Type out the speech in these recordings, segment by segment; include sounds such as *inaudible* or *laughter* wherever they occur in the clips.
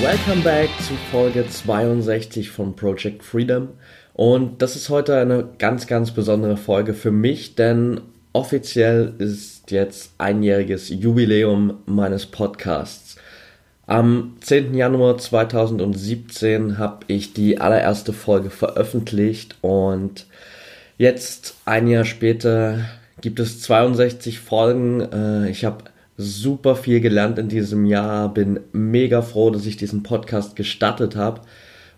Welcome back zu Folge 62 von Project Freedom. Und das ist heute eine ganz, ganz besondere Folge für mich, denn offiziell ist jetzt einjähriges Jubiläum meines Podcasts. Am 10. Januar 2017 habe ich die allererste Folge veröffentlicht und jetzt ein Jahr später gibt es 62 Folgen. Äh, ich habe super viel gelernt in diesem Jahr, bin mega froh, dass ich diesen Podcast gestartet habe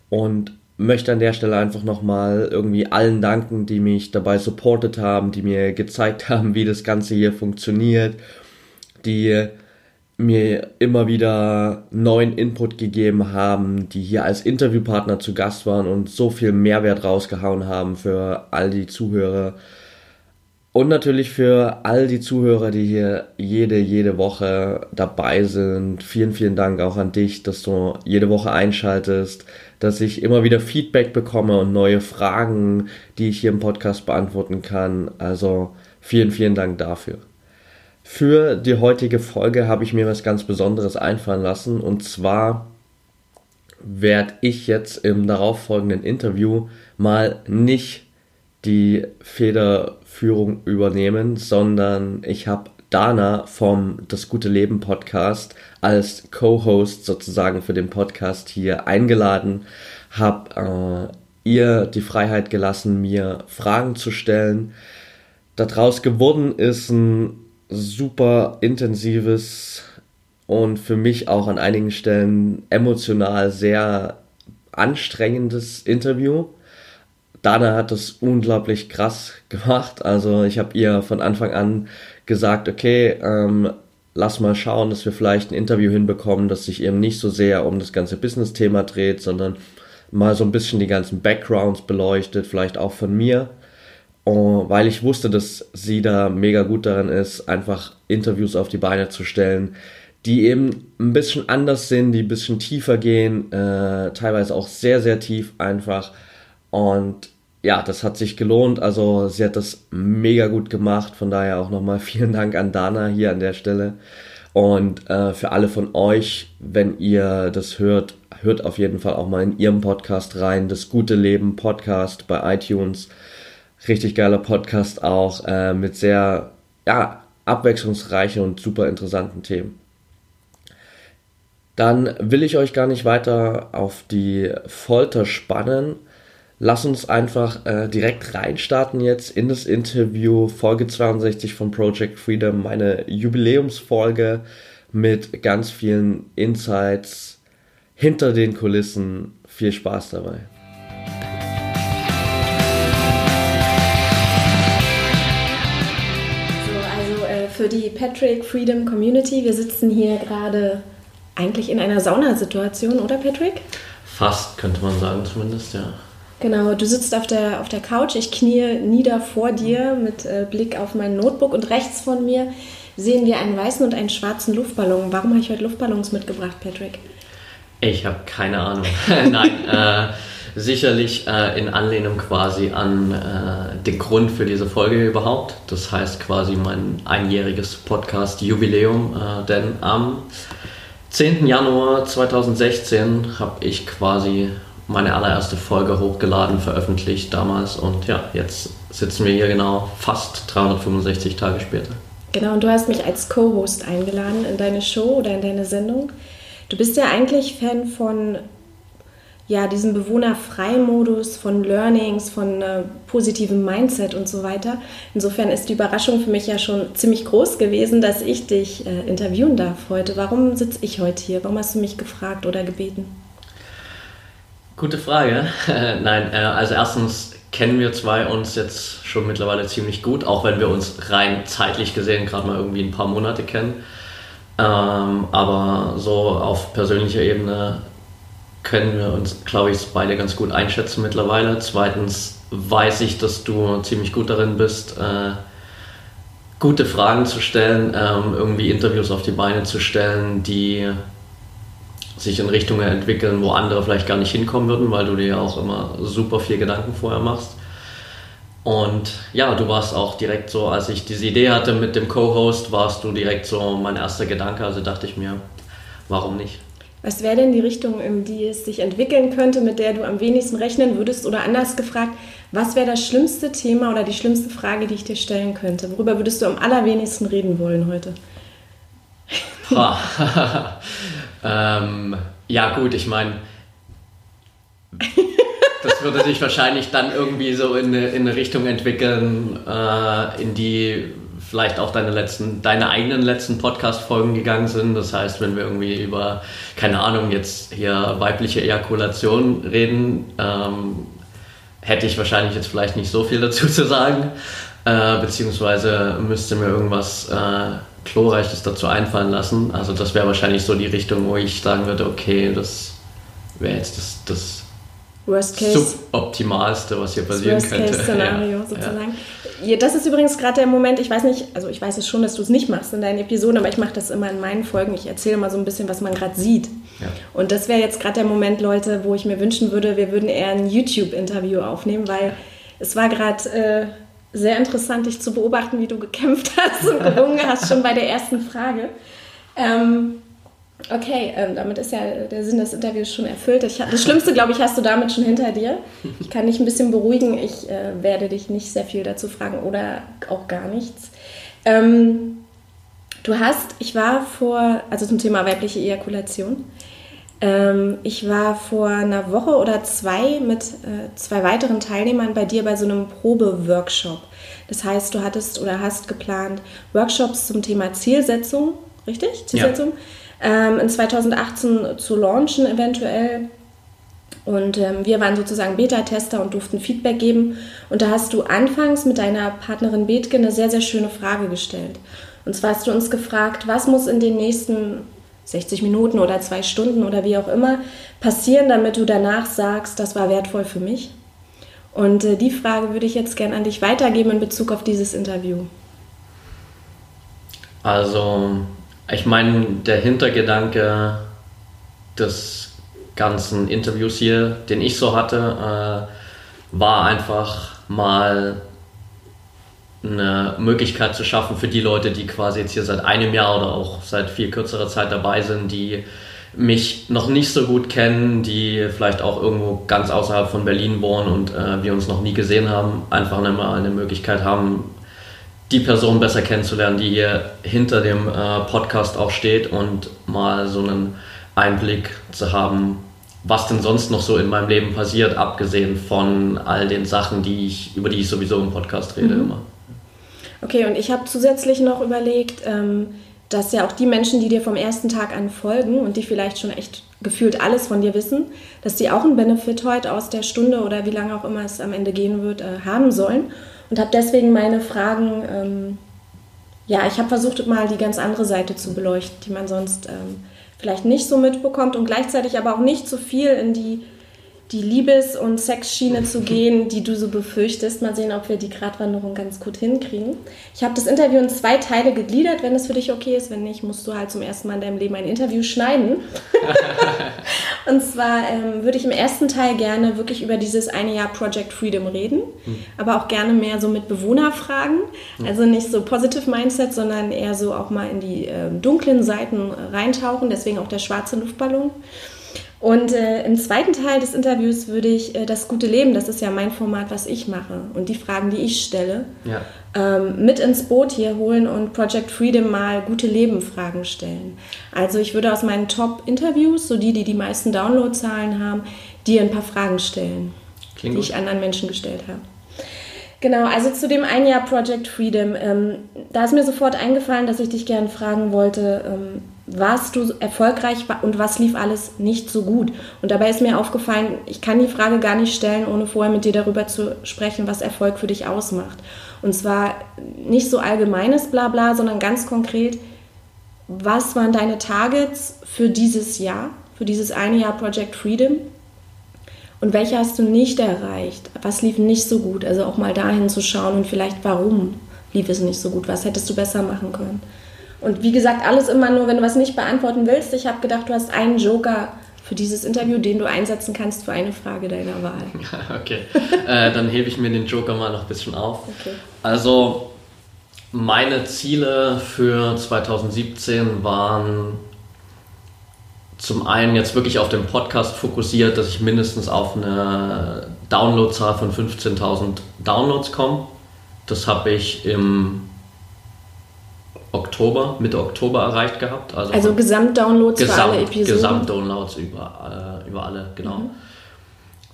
und möchte an der Stelle einfach nochmal irgendwie allen danken, die mich dabei supportet haben, die mir gezeigt *laughs* haben, wie das Ganze hier funktioniert, die mir immer wieder neuen Input gegeben haben, die hier als Interviewpartner zu Gast waren und so viel Mehrwert rausgehauen haben für all die Zuhörer. Und natürlich für all die Zuhörer, die hier jede, jede Woche dabei sind. Vielen, vielen Dank auch an dich, dass du jede Woche einschaltest, dass ich immer wieder Feedback bekomme und neue Fragen, die ich hier im Podcast beantworten kann. Also vielen, vielen Dank dafür. Für die heutige Folge habe ich mir was ganz Besonderes einfallen lassen und zwar werde ich jetzt im darauffolgenden Interview mal nicht die Federführung übernehmen, sondern ich habe Dana vom Das gute Leben Podcast als Co-Host sozusagen für den Podcast hier eingeladen, habe äh, ihr die Freiheit gelassen, mir Fragen zu stellen. Daraus geworden ist ein super intensives und für mich auch an einigen Stellen emotional sehr anstrengendes Interview Dana hat das unglaublich krass gemacht. Also ich habe ihr von Anfang an gesagt, okay, ähm, lass mal schauen, dass wir vielleicht ein Interview hinbekommen, das sich eben nicht so sehr um das ganze Business-Thema dreht, sondern mal so ein bisschen die ganzen Backgrounds beleuchtet, vielleicht auch von mir. Und weil ich wusste, dass sie da mega gut darin ist, einfach Interviews auf die Beine zu stellen, die eben ein bisschen anders sind, die ein bisschen tiefer gehen, äh, teilweise auch sehr, sehr tief einfach. Und ja, das hat sich gelohnt. Also sie hat das mega gut gemacht. Von daher auch nochmal *laughs* vielen Dank an Dana hier an der Stelle. Und äh, für alle von euch, wenn ihr das hört, hört auf jeden Fall auch mal in ihrem Podcast rein. Das gute Leben Podcast bei iTunes. Richtig geiler Podcast auch äh, mit sehr ja, abwechslungsreichen und super interessanten Themen. Dann will ich euch gar nicht weiter auf die Folter spannen lass uns einfach äh, direkt reinstarten jetzt in das Interview, Folge 62 von Project Freedom, meine Jubiläumsfolge mit ganz vielen Insights hinter den Kulissen. Viel Spaß dabei. So, also äh, für die Patrick Freedom Community, wir sitzen hier gerade eigentlich in einer Saunasituation, oder Patrick? Fast, könnte man sagen zumindest, ja. Genau, du sitzt auf der, auf der Couch, ich knie nieder vor dir mit äh, Blick auf mein Notebook und rechts von mir sehen wir einen weißen und einen schwarzen Luftballon. Warum habe ich heute Luftballons mitgebracht, Patrick? Ich habe keine Ahnung. *laughs* Nein, äh, sicherlich äh, in Anlehnung quasi an äh, den Grund für diese Folge überhaupt. Das heißt quasi mein einjähriges Podcast-Jubiläum, äh, denn am 10. Januar 2016 habe ich quasi meine allererste Folge hochgeladen, veröffentlicht damals und ja, jetzt sitzen wir hier genau fast 365 Tage später. Genau, und du hast mich als Co-Host eingeladen in deine Show oder in deine Sendung. Du bist ja eigentlich Fan von ja, diesem Bewohnerfrei-Modus, von Learnings, von äh, positivem Mindset und so weiter. Insofern ist die Überraschung für mich ja schon ziemlich groß gewesen, dass ich dich äh, interviewen darf heute. Warum sitze ich heute hier? Warum hast du mich gefragt oder gebeten? Gute Frage. *laughs* Nein, äh, also erstens kennen wir zwei uns jetzt schon mittlerweile ziemlich gut, auch wenn wir uns rein zeitlich gesehen gerade mal irgendwie ein paar Monate kennen. Ähm, aber so auf persönlicher Ebene können wir uns, glaube ich, beide ganz gut einschätzen mittlerweile. Zweitens weiß ich, dass du ziemlich gut darin bist, äh, gute Fragen zu stellen, ähm, irgendwie Interviews auf die Beine zu stellen, die sich in Richtungen entwickeln, wo andere vielleicht gar nicht hinkommen würden, weil du dir ja auch immer super viel Gedanken vorher machst. Und ja, du warst auch direkt so, als ich diese Idee hatte mit dem Co-Host, warst du direkt so mein erster Gedanke. Also dachte ich mir, warum nicht? Was wäre denn die Richtung, in die es sich entwickeln könnte, mit der du am wenigsten rechnen würdest? Oder anders gefragt, was wäre das schlimmste Thema oder die schlimmste Frage, die ich dir stellen könnte? Worüber würdest du am allerwenigsten reden wollen heute? *laughs* ähm, ja gut, ich meine, das würde sich wahrscheinlich dann irgendwie so in in eine Richtung entwickeln, äh, in die vielleicht auch deine letzten, deine eigenen letzten Podcast-Folgen gegangen sind. Das heißt, wenn wir irgendwie über, keine Ahnung, jetzt hier weibliche Ejakulation reden, ähm, hätte ich wahrscheinlich jetzt vielleicht nicht so viel dazu zu sagen. Äh, beziehungsweise müsste mir irgendwas äh, Chlorreiches dazu einfallen lassen. Also das wäre wahrscheinlich so die Richtung, wo ich sagen würde, okay, das wäre jetzt das, das Worst Case. Suboptimalste, was hier passieren Worst könnte. *laughs* Case Szenario ja. sozusagen. Ja. Das ist übrigens gerade der Moment, ich weiß nicht, also ich weiß es schon, dass du es nicht machst in deinen Episoden, aber ich mache das immer in meinen Folgen. Ich erzähle mal so ein bisschen, was man gerade sieht. Ja. Und das wäre jetzt gerade der Moment, Leute, wo ich mir wünschen würde, wir würden eher ein YouTube-Interview aufnehmen, weil es war gerade äh, sehr interessant, dich zu beobachten, wie du gekämpft *laughs* hast und gerungen hast, schon bei der ersten Frage. Ähm, Okay, ähm, damit ist ja der Sinn des Interviews schon erfüllt. Ich, das Schlimmste, glaube ich, hast du damit schon hinter dir. Ich kann dich ein bisschen beruhigen. Ich äh, werde dich nicht sehr viel dazu fragen oder auch gar nichts. Ähm, du hast, ich war vor, also zum Thema weibliche Ejakulation, ich war vor einer Woche oder zwei mit äh, zwei weiteren Teilnehmern bei dir bei so einem Probeworkshop. Das heißt, du hattest oder hast geplant Workshops zum Thema Zielsetzung, richtig? Zielsetzung? Ja ähm, in 2018 zu launchen eventuell. Und ähm, wir waren sozusagen Beta-Tester und durften Feedback geben. Und da hast du anfangs mit deiner Partnerin Bethke eine sehr, sehr schöne Frage gestellt. Und zwar hast du uns gefragt, was muss in den nächsten 60 Minuten oder zwei Stunden oder wie auch immer passieren, damit du danach sagst, das war wertvoll für mich? Und äh, die Frage würde ich jetzt gerne an dich weitergeben in Bezug auf dieses Interview. Also ich meine, der Hintergedanke des ganzen Interviews hier, den ich so hatte, äh, war einfach mal eine Möglichkeit zu schaffen für die Leute, die quasi jetzt hier seit einem Jahr oder auch seit viel kürzerer Zeit dabei sind, die mich noch nicht so gut kennen, die vielleicht auch irgendwo ganz außerhalb von Berlin wohnen und äh, wir uns noch nie gesehen haben, einfach mal eine Möglichkeit haben, die Person besser kennenzulernen, die hier hinter dem äh, Podcast auch steht und mal so einen Einblick zu haben, was denn sonst noch so in meinem Leben passiert, abgesehen von all den Sachen, die ich, über die ich sowieso im Podcast rede mhm. immer. Okay, und ich habe zusätzlich noch überlegt, ähm, dass ja auch die Menschen, die dir vom ersten Tag an folgen und die vielleicht schon echt gefühlt alles von dir wissen, dass die auch einen Benefit heute aus der Stunde oder wie lange auch immer es am Ende gehen wird, äh, haben sollen. Und habe deswegen meine Fragen, ähm, ja, ich habe versucht mal die ganz andere Seite zu beleuchten, die man sonst ähm, vielleicht nicht so mitbekommt und gleichzeitig aber auch nicht so viel in die die Liebes- und Sexschiene zu gehen, die du so befürchtest. Mal sehen, ob wir die Gratwanderung ganz gut hinkriegen. Ich habe das Interview in zwei Teile gegliedert, wenn es für dich okay ist. Wenn nicht, musst du halt zum ersten Mal in deinem Leben ein Interview schneiden. *laughs* und zwar ähm, würde ich im ersten Teil gerne wirklich über dieses eine Jahr Project Freedom reden, mhm. aber auch gerne mehr so mit Bewohnerfragen. Mhm. Also nicht so Positive Mindset, sondern eher so auch mal in die äh, dunklen Seiten reintauchen. Deswegen auch der schwarze Luftballon. Und äh, im zweiten Teil des Interviews würde ich äh, das gute Leben, das ist ja mein Format, was ich mache und die Fragen, die ich stelle, ja. ähm, mit ins Boot hier holen und Project Freedom mal gute Leben-Fragen stellen. Also ich würde aus meinen Top-Interviews, so die, die die meisten Downloadzahlen haben, dir ein paar Fragen stellen, Klingt die gut. ich anderen Menschen gestellt habe. Genau, also zu dem ein Jahr Project Freedom. Ähm, da ist mir sofort eingefallen, dass ich dich gerne fragen wollte, ähm, warst du erfolgreich und was lief alles nicht so gut? Und dabei ist mir aufgefallen, ich kann die Frage gar nicht stellen, ohne vorher mit dir darüber zu sprechen, was Erfolg für dich ausmacht. Und zwar nicht so allgemeines Blabla, sondern ganz konkret, was waren deine Targets für dieses Jahr, für dieses eine Jahr Project Freedom? Und welche hast du nicht erreicht? Was lief nicht so gut? Also auch mal dahin zu schauen und vielleicht warum lief es nicht so gut? Was hättest du besser machen können? Und wie gesagt, alles immer nur, wenn du was nicht beantworten willst. Ich habe gedacht, du hast einen Joker für dieses Interview, den du einsetzen kannst für eine Frage deiner Wahl. *laughs* okay, äh, dann hebe ich mir den Joker mal noch ein bisschen auf. Okay. Also meine Ziele für 2017 waren zum einen jetzt wirklich auf den Podcast fokussiert, dass ich mindestens auf eine Downloadzahl von 15.000 Downloads komme. Das habe ich im Oktober, Mitte Oktober erreicht gehabt. Also, also Gesamtdownloads Gesamt, für alle Episoden? Gesamtdownloads über, äh, über alle, genau. Mhm.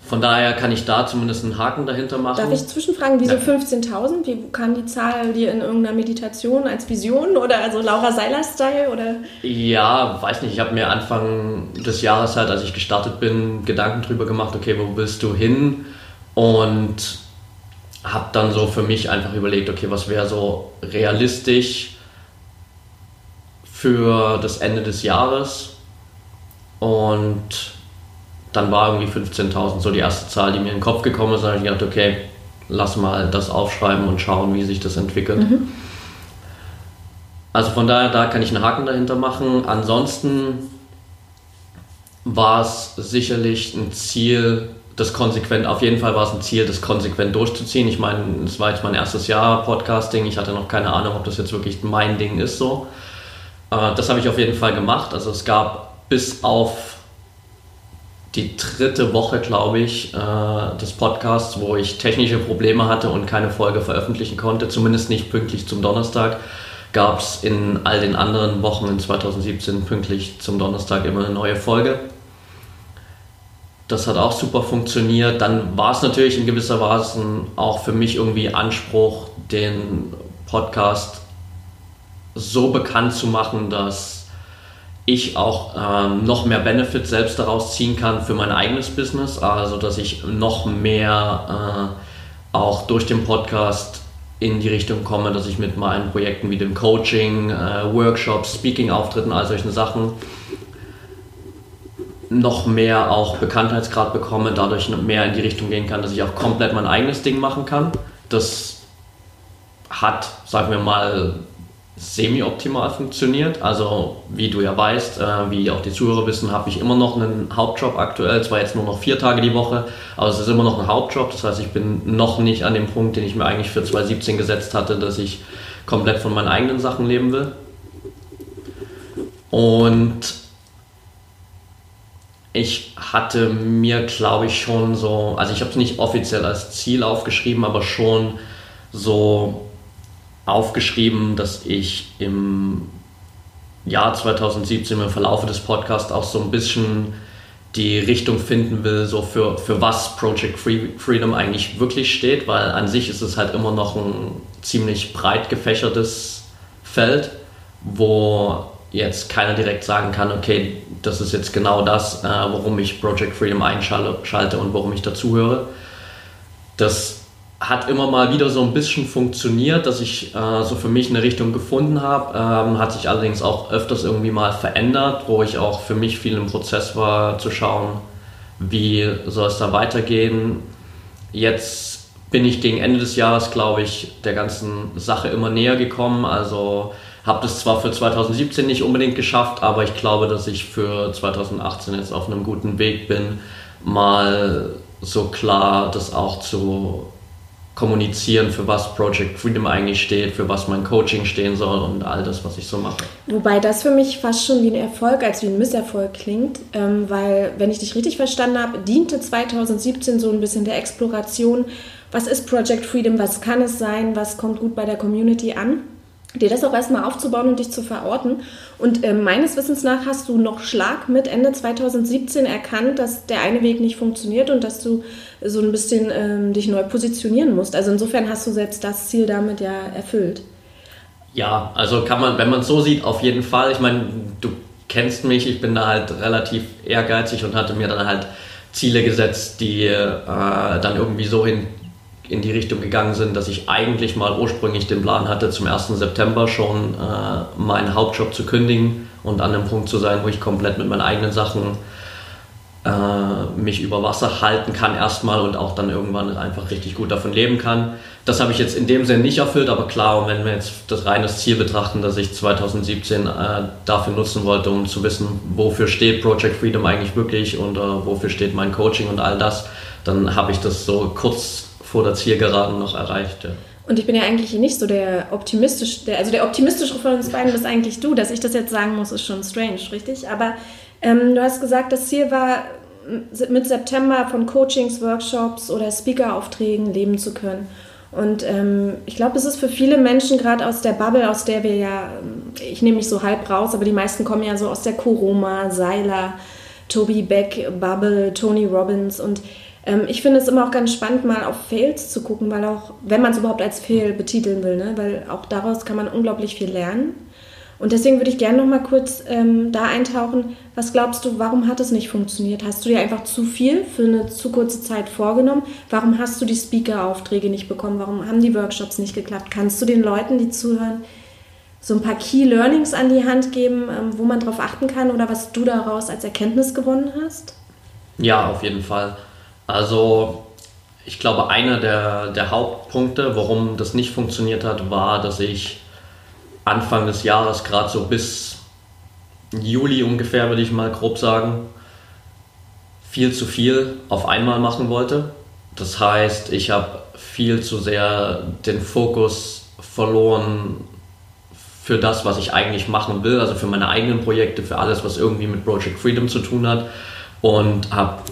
Von daher kann ich da zumindest einen Haken dahinter machen. Darf ich zwischenfragen, wieso ja. 15.000? Wie kam die Zahl dir in irgendeiner Meditation als Vision oder also Laura Seiler-Style? Oder? Ja, weiß nicht. Ich habe mir Anfang des Jahres halt, als ich gestartet bin, Gedanken drüber gemacht, okay, wo willst du hin? Und habe dann so für mich einfach überlegt, okay, was wäre so realistisch für das Ende des Jahres? Und dann war irgendwie 15.000 so die erste Zahl, die mir in den Kopf gekommen ist. Dann habe ich gedacht, okay, lass mal das aufschreiben und schauen, wie sich das entwickelt. Mhm. Also von daher, da kann ich einen Haken dahinter machen. Ansonsten war es sicherlich ein Ziel, das konsequent, auf jeden Fall war es ein Ziel, das konsequent durchzuziehen. Ich meine, es war jetzt mein erstes Jahr Podcasting. Ich hatte noch keine Ahnung, ob das jetzt wirklich mein Ding ist so. Aber das habe ich auf jeden Fall gemacht. Also es gab bis auf die dritte Woche, glaube ich, äh, des Podcasts, wo ich technische Probleme hatte und keine Folge veröffentlichen konnte, zumindest nicht pünktlich zum Donnerstag, gab es in all den anderen Wochen in 2017 pünktlich zum Donnerstag immer eine neue Folge. Das hat auch super funktioniert. Dann war es natürlich in gewisser Weise auch für mich irgendwie Anspruch, den Podcast so bekannt zu machen, dass ich auch ähm, noch mehr Benefit selbst daraus ziehen kann für mein eigenes Business, also dass ich noch mehr äh, auch durch den Podcast in die Richtung komme, dass ich mit meinen Projekten wie dem Coaching, äh, Workshops, Speaking-Auftritten, all solchen Sachen noch mehr auch Bekanntheitsgrad bekomme, dadurch mehr in die Richtung gehen kann, dass ich auch komplett mein eigenes Ding machen kann. Das hat, sagen wir mal, semi-optimal funktioniert. Also wie du ja weißt, äh, wie auch die Zuhörer wissen, habe ich immer noch einen Hauptjob aktuell, zwar jetzt nur noch vier Tage die Woche, aber es ist immer noch ein Hauptjob. Das heißt, ich bin noch nicht an dem Punkt, den ich mir eigentlich für 2017 gesetzt hatte, dass ich komplett von meinen eigenen Sachen leben will. Und ich hatte mir, glaube ich, schon so, also ich habe es nicht offiziell als Ziel aufgeschrieben, aber schon so aufgeschrieben, dass ich im Jahr 2017 im Verlauf des Podcasts auch so ein bisschen die Richtung finden will, so für, für was Project Free Freedom eigentlich wirklich steht, weil an sich ist es halt immer noch ein ziemlich breit gefächertes Feld, wo jetzt keiner direkt sagen kann, okay, das ist jetzt genau das, äh, warum ich Project Freedom einschalte und warum ich dazuhöre. Das hat immer mal wieder so ein bisschen funktioniert, dass ich äh, so für mich eine Richtung gefunden habe. Ähm, hat sich allerdings auch öfters irgendwie mal verändert, wo ich auch für mich viel im Prozess war, zu schauen, wie soll es da weitergehen. Jetzt bin ich gegen Ende des Jahres, glaube ich, der ganzen Sache immer näher gekommen. Also habe das zwar für 2017 nicht unbedingt geschafft, aber ich glaube, dass ich für 2018 jetzt auf einem guten Weg bin, mal so klar das auch zu kommunizieren, für was Project Freedom eigentlich steht, für was mein Coaching stehen soll und all das, was ich so mache. Wobei das für mich fast schon wie ein Erfolg als wie ein Misserfolg klingt, ähm, weil, wenn ich dich richtig verstanden habe, diente 2017 so ein bisschen der Exploration, was ist Project Freedom, was kann es sein, was kommt gut bei der Community an dir das auch erstmal aufzubauen und dich zu verorten. Und äh, meines Wissens nach hast du noch Schlag mit Ende 2017 erkannt, dass der eine Weg nicht funktioniert und dass du so ein bisschen ähm, dich neu positionieren musst. Also insofern hast du selbst das Ziel damit ja erfüllt. Ja, also kann man, wenn man es so sieht, auf jeden Fall. Ich meine, du kennst mich, ich bin da halt relativ ehrgeizig und hatte mir dann halt Ziele gesetzt, die äh, dann irgendwie so hin in die Richtung gegangen sind, dass ich eigentlich mal ursprünglich den Plan hatte, zum 1. September schon äh, meinen Hauptjob zu kündigen und an dem Punkt zu sein, wo ich komplett mit meinen eigenen Sachen äh, mich über Wasser halten kann erstmal und auch dann irgendwann einfach richtig gut davon leben kann. Das habe ich jetzt in dem Sinne nicht erfüllt, aber klar, wenn wir jetzt das reine Ziel betrachten, dass ich 2017 äh, dafür nutzen wollte, um zu wissen, wofür steht Project Freedom eigentlich wirklich und äh, wofür steht mein Coaching und all das, dann habe ich das so kurz vor der Zielgeraden noch erreicht. Ja. Und ich bin ja eigentlich nicht so der optimistisch, der, also der optimistischere von uns beiden bist eigentlich du. Dass ich das jetzt sagen muss, ist schon strange, richtig? Aber ähm, du hast gesagt, das Ziel war, mit September von Coachings, Workshops oder Speaker-Aufträgen leben zu können. Und ähm, ich glaube, es ist für viele Menschen gerade aus der Bubble, aus der wir ja, ähm, ich nehme mich so halb raus, aber die meisten kommen ja so aus der Koroma, Seiler, Toby Beck, Bubble, Tony Robbins und ähm, ich finde es immer auch ganz spannend, mal auf Fails zu gucken, weil auch, wenn man es überhaupt als Fail betiteln will, ne? weil auch daraus kann man unglaublich viel lernen. Und deswegen würde ich gerne noch mal kurz ähm, da eintauchen. Was glaubst du, warum hat es nicht funktioniert? Hast du dir einfach zu viel für eine zu kurze Zeit vorgenommen? Warum hast du die Speaker-Aufträge nicht bekommen? Warum haben die Workshops nicht geklappt? Kannst du den Leuten, die zuhören, so ein paar Key Learnings an die Hand geben, ähm, wo man darauf achten kann oder was du daraus als Erkenntnis gewonnen hast? Ja, auf jeden Fall. Also ich glaube, einer der, der Hauptpunkte, warum das nicht funktioniert hat, war, dass ich Anfang des Jahres, gerade so bis Juli ungefähr, würde ich mal grob sagen, viel zu viel auf einmal machen wollte. Das heißt, ich habe viel zu sehr den Fokus verloren für das, was ich eigentlich machen will, also für meine eigenen Projekte, für alles, was irgendwie mit Project Freedom zu tun hat und habe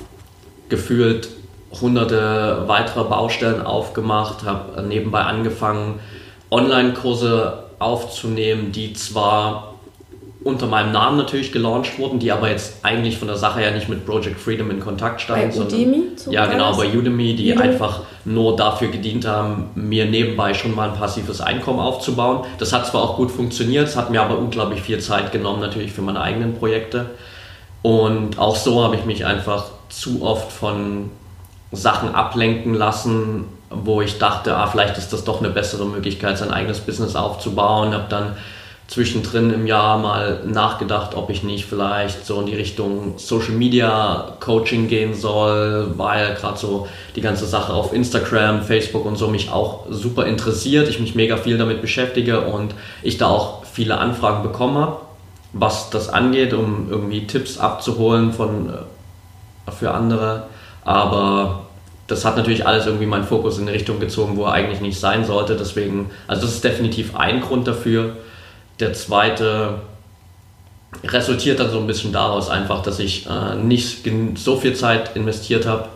gefühlt hunderte weitere Baustellen aufgemacht, habe nebenbei angefangen, Online-Kurse aufzunehmen, die zwar unter meinem Namen natürlich gelauncht wurden, die aber jetzt eigentlich von der Sache her nicht mit Project Freedom in Kontakt standen. Bei Udemy? Sondern, ja, genau, bei Udemy, die Udemy. einfach nur dafür gedient haben, mir nebenbei schon mal ein passives Einkommen aufzubauen. Das hat zwar auch gut funktioniert, es hat mir aber unglaublich viel Zeit genommen, natürlich für meine eigenen Projekte. Und auch so habe ich mich einfach zu oft von Sachen ablenken lassen, wo ich dachte, ah, vielleicht ist das doch eine bessere Möglichkeit, sein eigenes Business aufzubauen. Habe dann zwischendrin im Jahr mal nachgedacht, ob ich nicht vielleicht so in die Richtung Social Media Coaching gehen soll, weil gerade so die ganze Sache auf Instagram, Facebook und so mich auch super interessiert, ich mich mega viel damit beschäftige und ich da auch viele Anfragen bekommen habe, was das angeht, um irgendwie Tipps abzuholen von äh, für andere aber das hat natürlich alles irgendwie meinen Fokus in eine Richtung gezogen, wo er eigentlich nicht sein sollte. Deswegen, also das ist definitiv ein Grund dafür. Der zweite resultiert dann so ein bisschen daraus einfach, dass ich äh, nicht so viel Zeit investiert habe,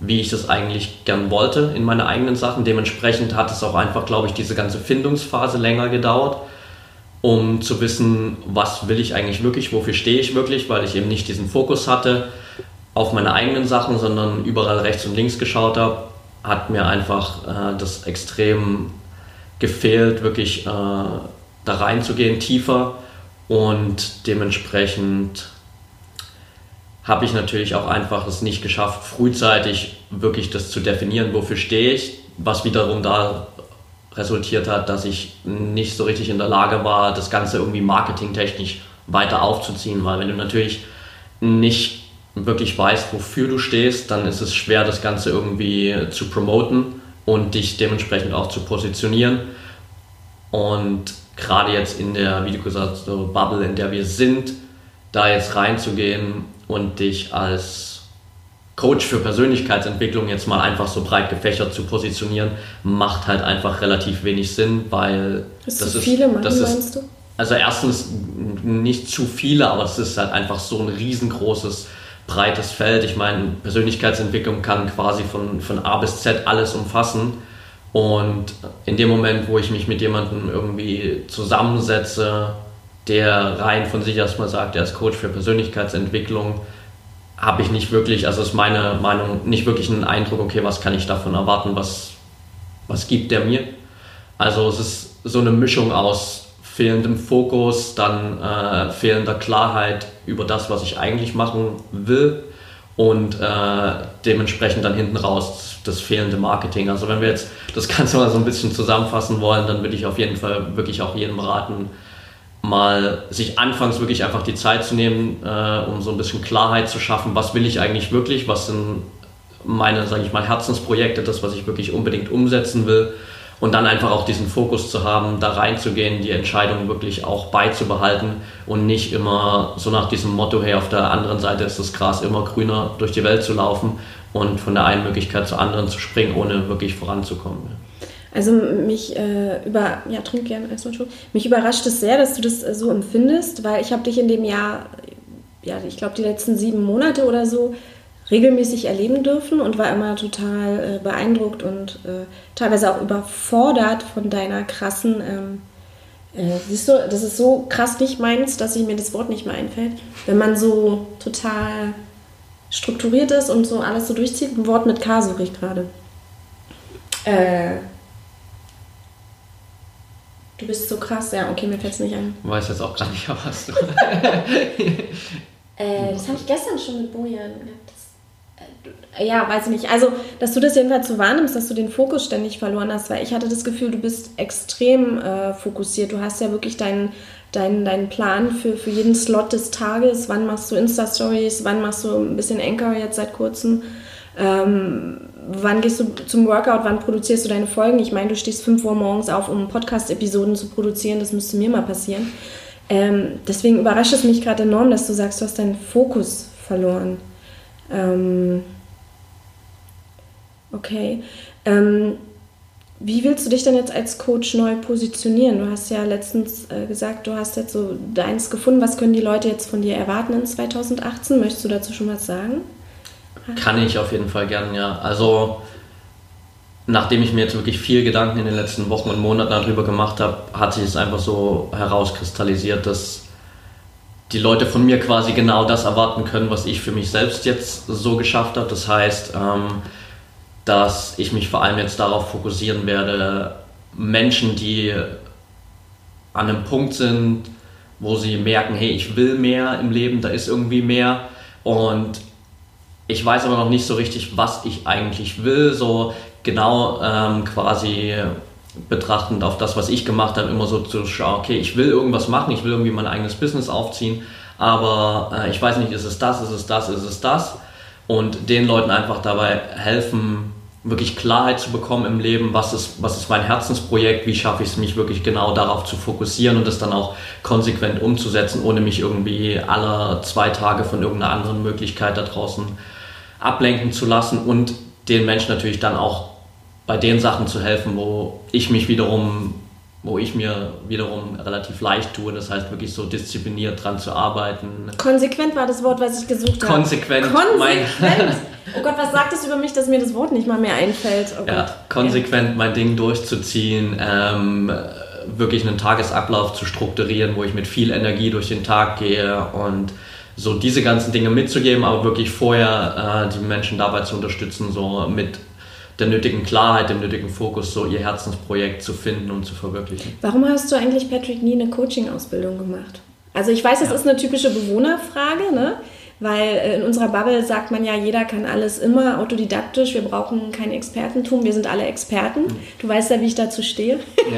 wie ich das eigentlich gern wollte in meine eigenen Sachen. Dementsprechend hat es auch einfach, glaube ich, diese ganze Findungsphase länger gedauert, um zu wissen, was will ich eigentlich wirklich, wofür stehe ich wirklich, weil ich eben nicht diesen Fokus hatte auf meine eigenen Sachen, sondern überall rechts und links geschaut habe, hat mir einfach äh, das extrem gefehlt, wirklich äh, da reinzugehen, tiefer. Und dementsprechend habe ich natürlich auch einfach es nicht geschafft, frühzeitig wirklich das zu definieren, wofür stehe ich, was wiederum da resultiert hat, dass ich nicht so richtig in der Lage war, das Ganze irgendwie marketingtechnisch weiter aufzuziehen, weil wenn du natürlich nicht wirklich weißt, wofür du stehst, dann ist es schwer, das Ganze irgendwie zu promoten und dich dementsprechend auch zu positionieren. Und gerade jetzt in der, wie du gesagt hast, so Bubble, in der wir sind, da jetzt reinzugehen und dich als Coach für Persönlichkeitsentwicklung jetzt mal einfach so breit gefächert zu positionieren, macht halt einfach relativ wenig Sinn, weil ist das zu viele machen, das ist, meinst du? Also erstens nicht zu viele, aber es ist halt einfach so ein riesengroßes breites Feld. Ich meine, Persönlichkeitsentwicklung kann quasi von, von A bis Z alles umfassen. Und in dem Moment, wo ich mich mit jemandem irgendwie zusammensetze, der rein von sich erstmal sagt, er ist Coach für Persönlichkeitsentwicklung, habe ich nicht wirklich, also ist meine Meinung, nicht wirklich einen Eindruck, okay, was kann ich davon erwarten, was, was gibt der mir? Also es ist so eine Mischung aus fehlendem Fokus, dann äh, fehlender Klarheit über das, was ich eigentlich machen will und äh, dementsprechend dann hinten raus das fehlende Marketing. Also wenn wir jetzt das Ganze mal so ein bisschen zusammenfassen wollen, dann würde ich auf jeden Fall wirklich auch jedem raten, mal sich anfangs wirklich einfach die Zeit zu nehmen, äh, um so ein bisschen Klarheit zu schaffen, was will ich eigentlich wirklich, was sind meine, sage ich mal, Herzensprojekte, das, was ich wirklich unbedingt umsetzen will und dann einfach auch diesen Fokus zu haben, da reinzugehen, die Entscheidung wirklich auch beizubehalten und nicht immer so nach diesem Motto, hey, auf der anderen Seite ist das Gras immer grüner, durch die Welt zu laufen und von der einen Möglichkeit zur anderen zu springen, ohne wirklich voranzukommen. Also mich äh, über ja trink gerne erstmal. Mich überrascht es sehr, dass du das äh, so empfindest, weil ich habe dich in dem Jahr, ja ich glaube die letzten sieben Monate oder so regelmäßig erleben dürfen und war immer total äh, beeindruckt und äh, teilweise auch überfordert von deiner krassen. Ähm, äh, siehst du, das ist so krass nicht meins, dass ich mir das Wort nicht mehr einfällt. Wenn man so total strukturiert ist und so alles so durchzieht, ein Wort mit K suche ich gerade. Äh, du bist so krass, ja, okay, mir fällt es nicht ein. Ich weiß jetzt auch gar nicht, *laughs* was du. äh, das habe ich gestern schon mit Bojan ja, weiß ich nicht. Also, dass du das jedenfalls so wahrnimmst, dass du den Fokus ständig verloren hast, weil ich hatte das Gefühl, du bist extrem äh, fokussiert. Du hast ja wirklich deinen deinen, deinen Plan für, für jeden Slot des Tages. Wann machst du Insta-Stories? Wann machst du ein bisschen Anchor jetzt seit kurzem? Ähm, wann gehst du zum Workout? Wann produzierst du deine Folgen? Ich meine, du stehst 5 Uhr morgens auf, um Podcast-Episoden zu produzieren. Das müsste mir mal passieren. Ähm, deswegen überrascht es mich gerade enorm, dass du sagst, du hast deinen Fokus verloren. Ähm, okay. Ähm, wie willst du dich denn jetzt als Coach neu positionieren? Du hast ja letztens äh, gesagt, du hast jetzt so deins gefunden. Was können die Leute jetzt von dir erwarten in 2018? Möchtest du dazu schon was sagen? Kann ich auf jeden Fall gerne, ja. Also, nachdem ich mir jetzt wirklich viel Gedanken in den letzten Wochen und Monaten darüber gemacht habe, hat sich es einfach so herauskristallisiert, dass die Leute von mir quasi genau das erwarten können, was ich für mich selbst jetzt so geschafft habe. Das heißt, ähm, dass ich mich vor allem jetzt darauf fokussieren werde, Menschen, die an einem Punkt sind, wo sie merken, hey, ich will mehr im Leben, da ist irgendwie mehr und ich weiß aber noch nicht so richtig, was ich eigentlich will, so genau ähm, quasi betrachtend auf das, was ich gemacht habe, immer so zu schauen, okay, ich will irgendwas machen, ich will irgendwie mein eigenes Business aufziehen, aber äh, ich weiß nicht, ist es das, ist es das, ist es das? Und den Leuten einfach dabei helfen, wirklich Klarheit zu bekommen im Leben, was ist, was ist mein Herzensprojekt, wie schaffe ich es, mich wirklich genau darauf zu fokussieren und das dann auch konsequent umzusetzen, ohne mich irgendwie alle zwei Tage von irgendeiner anderen Möglichkeit da draußen ablenken zu lassen und den Menschen natürlich dann auch bei den Sachen zu helfen, wo ich mich wiederum, wo ich mir wiederum relativ leicht tue. Das heißt wirklich so diszipliniert dran zu arbeiten. Konsequent war das Wort, was ich gesucht habe. Konsequent. Konsequent. *laughs* oh Gott, was sagt es über mich, dass mir das Wort nicht mal mehr einfällt? Oh ja, konsequent mein Ding durchzuziehen. Ähm, wirklich einen Tagesablauf zu strukturieren, wo ich mit viel Energie durch den Tag gehe und so diese ganzen Dinge mitzugeben, aber wirklich vorher äh, die Menschen dabei zu unterstützen, so mit der nötigen Klarheit, dem nötigen Fokus, so ihr Herzensprojekt zu finden und zu verwirklichen. Warum hast du eigentlich, Patrick, nie eine Coaching-Ausbildung gemacht? Also ich weiß, es ja. ist eine typische Bewohnerfrage, ne? Weil äh, in unserer Bubble sagt man ja, jeder kann alles immer autodidaktisch, wir brauchen kein Expertentum, wir sind alle Experten. Mhm. Du weißt ja, wie ich dazu stehe. Ja.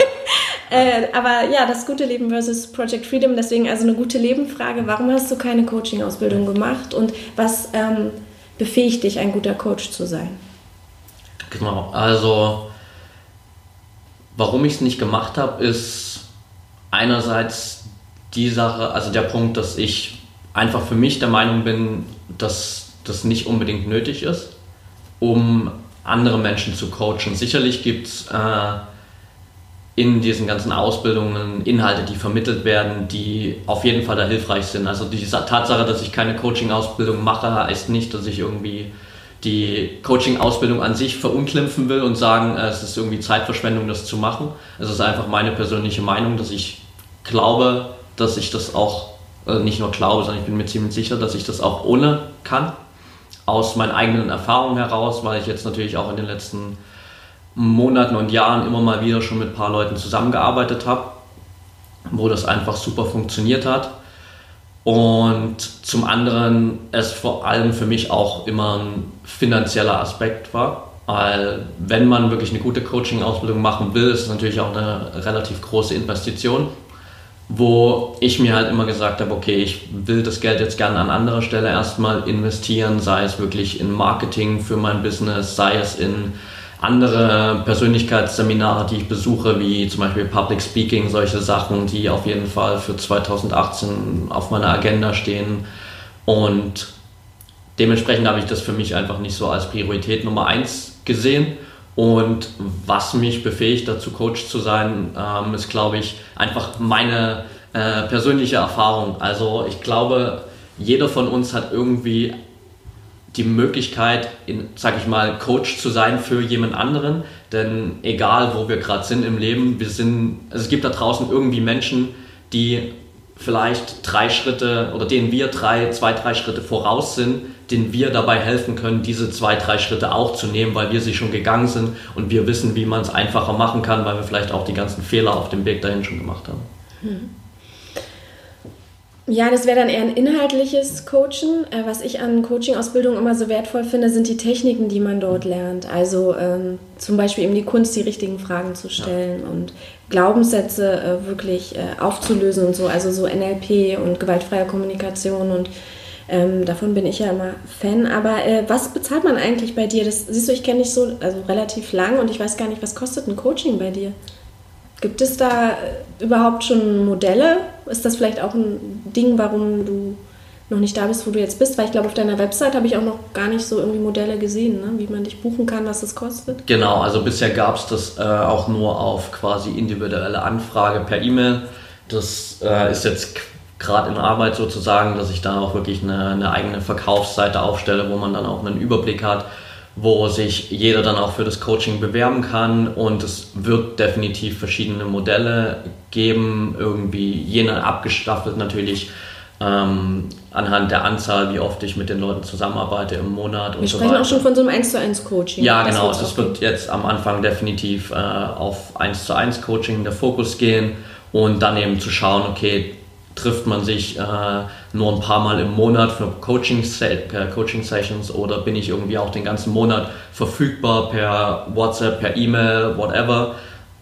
*laughs* äh, aber ja, das gute Leben versus Project Freedom, deswegen also eine gute Lebenfrage. Warum hast du keine Coaching-Ausbildung gemacht und was ähm, befähigt dich, ein guter Coach zu sein? Genau, also warum ich es nicht gemacht habe, ist einerseits die Sache, also der Punkt, dass ich einfach für mich der Meinung bin, dass das nicht unbedingt nötig ist, um andere Menschen zu coachen. Sicherlich gibt es äh, in diesen ganzen Ausbildungen Inhalte, die vermittelt werden, die auf jeden Fall da hilfreich sind. Also die Tatsache, dass ich keine Coaching-Ausbildung mache, heißt nicht, dass ich irgendwie die Coaching-Ausbildung an sich verunglimpfen will und sagen, äh, es ist irgendwie Zeitverschwendung, das zu machen. Es ist einfach meine persönliche Meinung, dass ich glaube, dass ich das auch, äh, nicht nur glaube, sondern ich bin mir ziemlich sicher, dass ich das auch ohne kann. Aus meinen eigenen Erfahrungen heraus, weil ich jetzt natürlich auch in den letzten Monaten und Jahren immer mal wieder schon mit ein paar Leuten zusammengearbeitet habe, wo das einfach super funktioniert hat und zum anderen es vor allem für mich auch immer ein finanzieller Aspekt war. Weil wenn man wirklich eine gute Coaching-Ausbildung machen will, ist es natürlich auch eine relativ große Investition, wo ich mir halt immer gesagt habe, okay, ich will das Geld jetzt gerne an anderer Stelle erstmal investieren, sei es wirklich in Marketing für mein Business, sei es in andere Persönlichkeitsseminare, die ich besuche, wie zum Beispiel Public Speaking, solche Sachen, die auf jeden Fall für 2018 auf meiner Agenda stehen. Und dementsprechend habe ich das für mich einfach nicht so als Priorität Nummer eins gesehen. Und was mich befähigt, dazu Coach zu sein, ähm, ist, glaube ich, einfach meine äh, persönliche Erfahrung. Also ich glaube, jeder von uns hat irgendwie die Möglichkeit, in, sag ich mal, Coach zu sein für jemand anderen. Denn egal, wo wir gerade sind im Leben, wir sind, also es gibt da draußen irgendwie Menschen, die vielleicht drei Schritte oder denen wir drei, zwei, drei Schritte voraus sind, denen wir dabei helfen können, diese zwei, drei Schritte auch zu nehmen, weil wir sie schon gegangen sind und wir wissen, wie man es einfacher machen kann, weil wir vielleicht auch die ganzen Fehler auf dem Weg dahin schon gemacht haben. Hm. Ja, das wäre dann eher ein inhaltliches Coachen. Äh, was ich an Coaching-Ausbildung immer so wertvoll finde, sind die Techniken, die man dort lernt. Also ähm, zum Beispiel eben die Kunst, die richtigen Fragen zu stellen ja. und Glaubenssätze äh, wirklich äh, aufzulösen und so. Also so NLP und gewaltfreie Kommunikation und ähm, davon bin ich ja immer Fan. Aber äh, was bezahlt man eigentlich bei dir? Das siehst du, ich kenne dich so also relativ lang und ich weiß gar nicht, was kostet ein Coaching bei dir? Gibt es da überhaupt schon Modelle? Ist das vielleicht auch ein Ding, warum du noch nicht da bist, wo du jetzt bist? Weil ich glaube, auf deiner Website habe ich auch noch gar nicht so irgendwie Modelle gesehen, ne? wie man dich buchen kann, was es kostet. Genau, also bisher gab es das äh, auch nur auf quasi individuelle Anfrage per E-Mail. Das äh, ist jetzt gerade in Arbeit sozusagen, dass ich da auch wirklich eine, eine eigene Verkaufsseite aufstelle, wo man dann auch einen Überblick hat wo sich jeder dann auch für das Coaching bewerben kann und es wird definitiv verschiedene Modelle geben, irgendwie je nach abgestaffelt natürlich ähm, anhand der Anzahl, wie oft ich mit den Leuten zusammenarbeite im Monat Wir und so weiter. Wir sprechen auch schon von so einem 1 zu 1 Coaching. Ja, genau. Das, das wird jetzt am Anfang definitiv äh, auf 1 zu 1 Coaching der Fokus gehen und dann eben zu schauen, okay, trifft man sich äh, nur ein paar Mal im Monat für Coaching, Sessions oder bin ich irgendwie auch den ganzen Monat verfügbar per WhatsApp, per E-Mail, whatever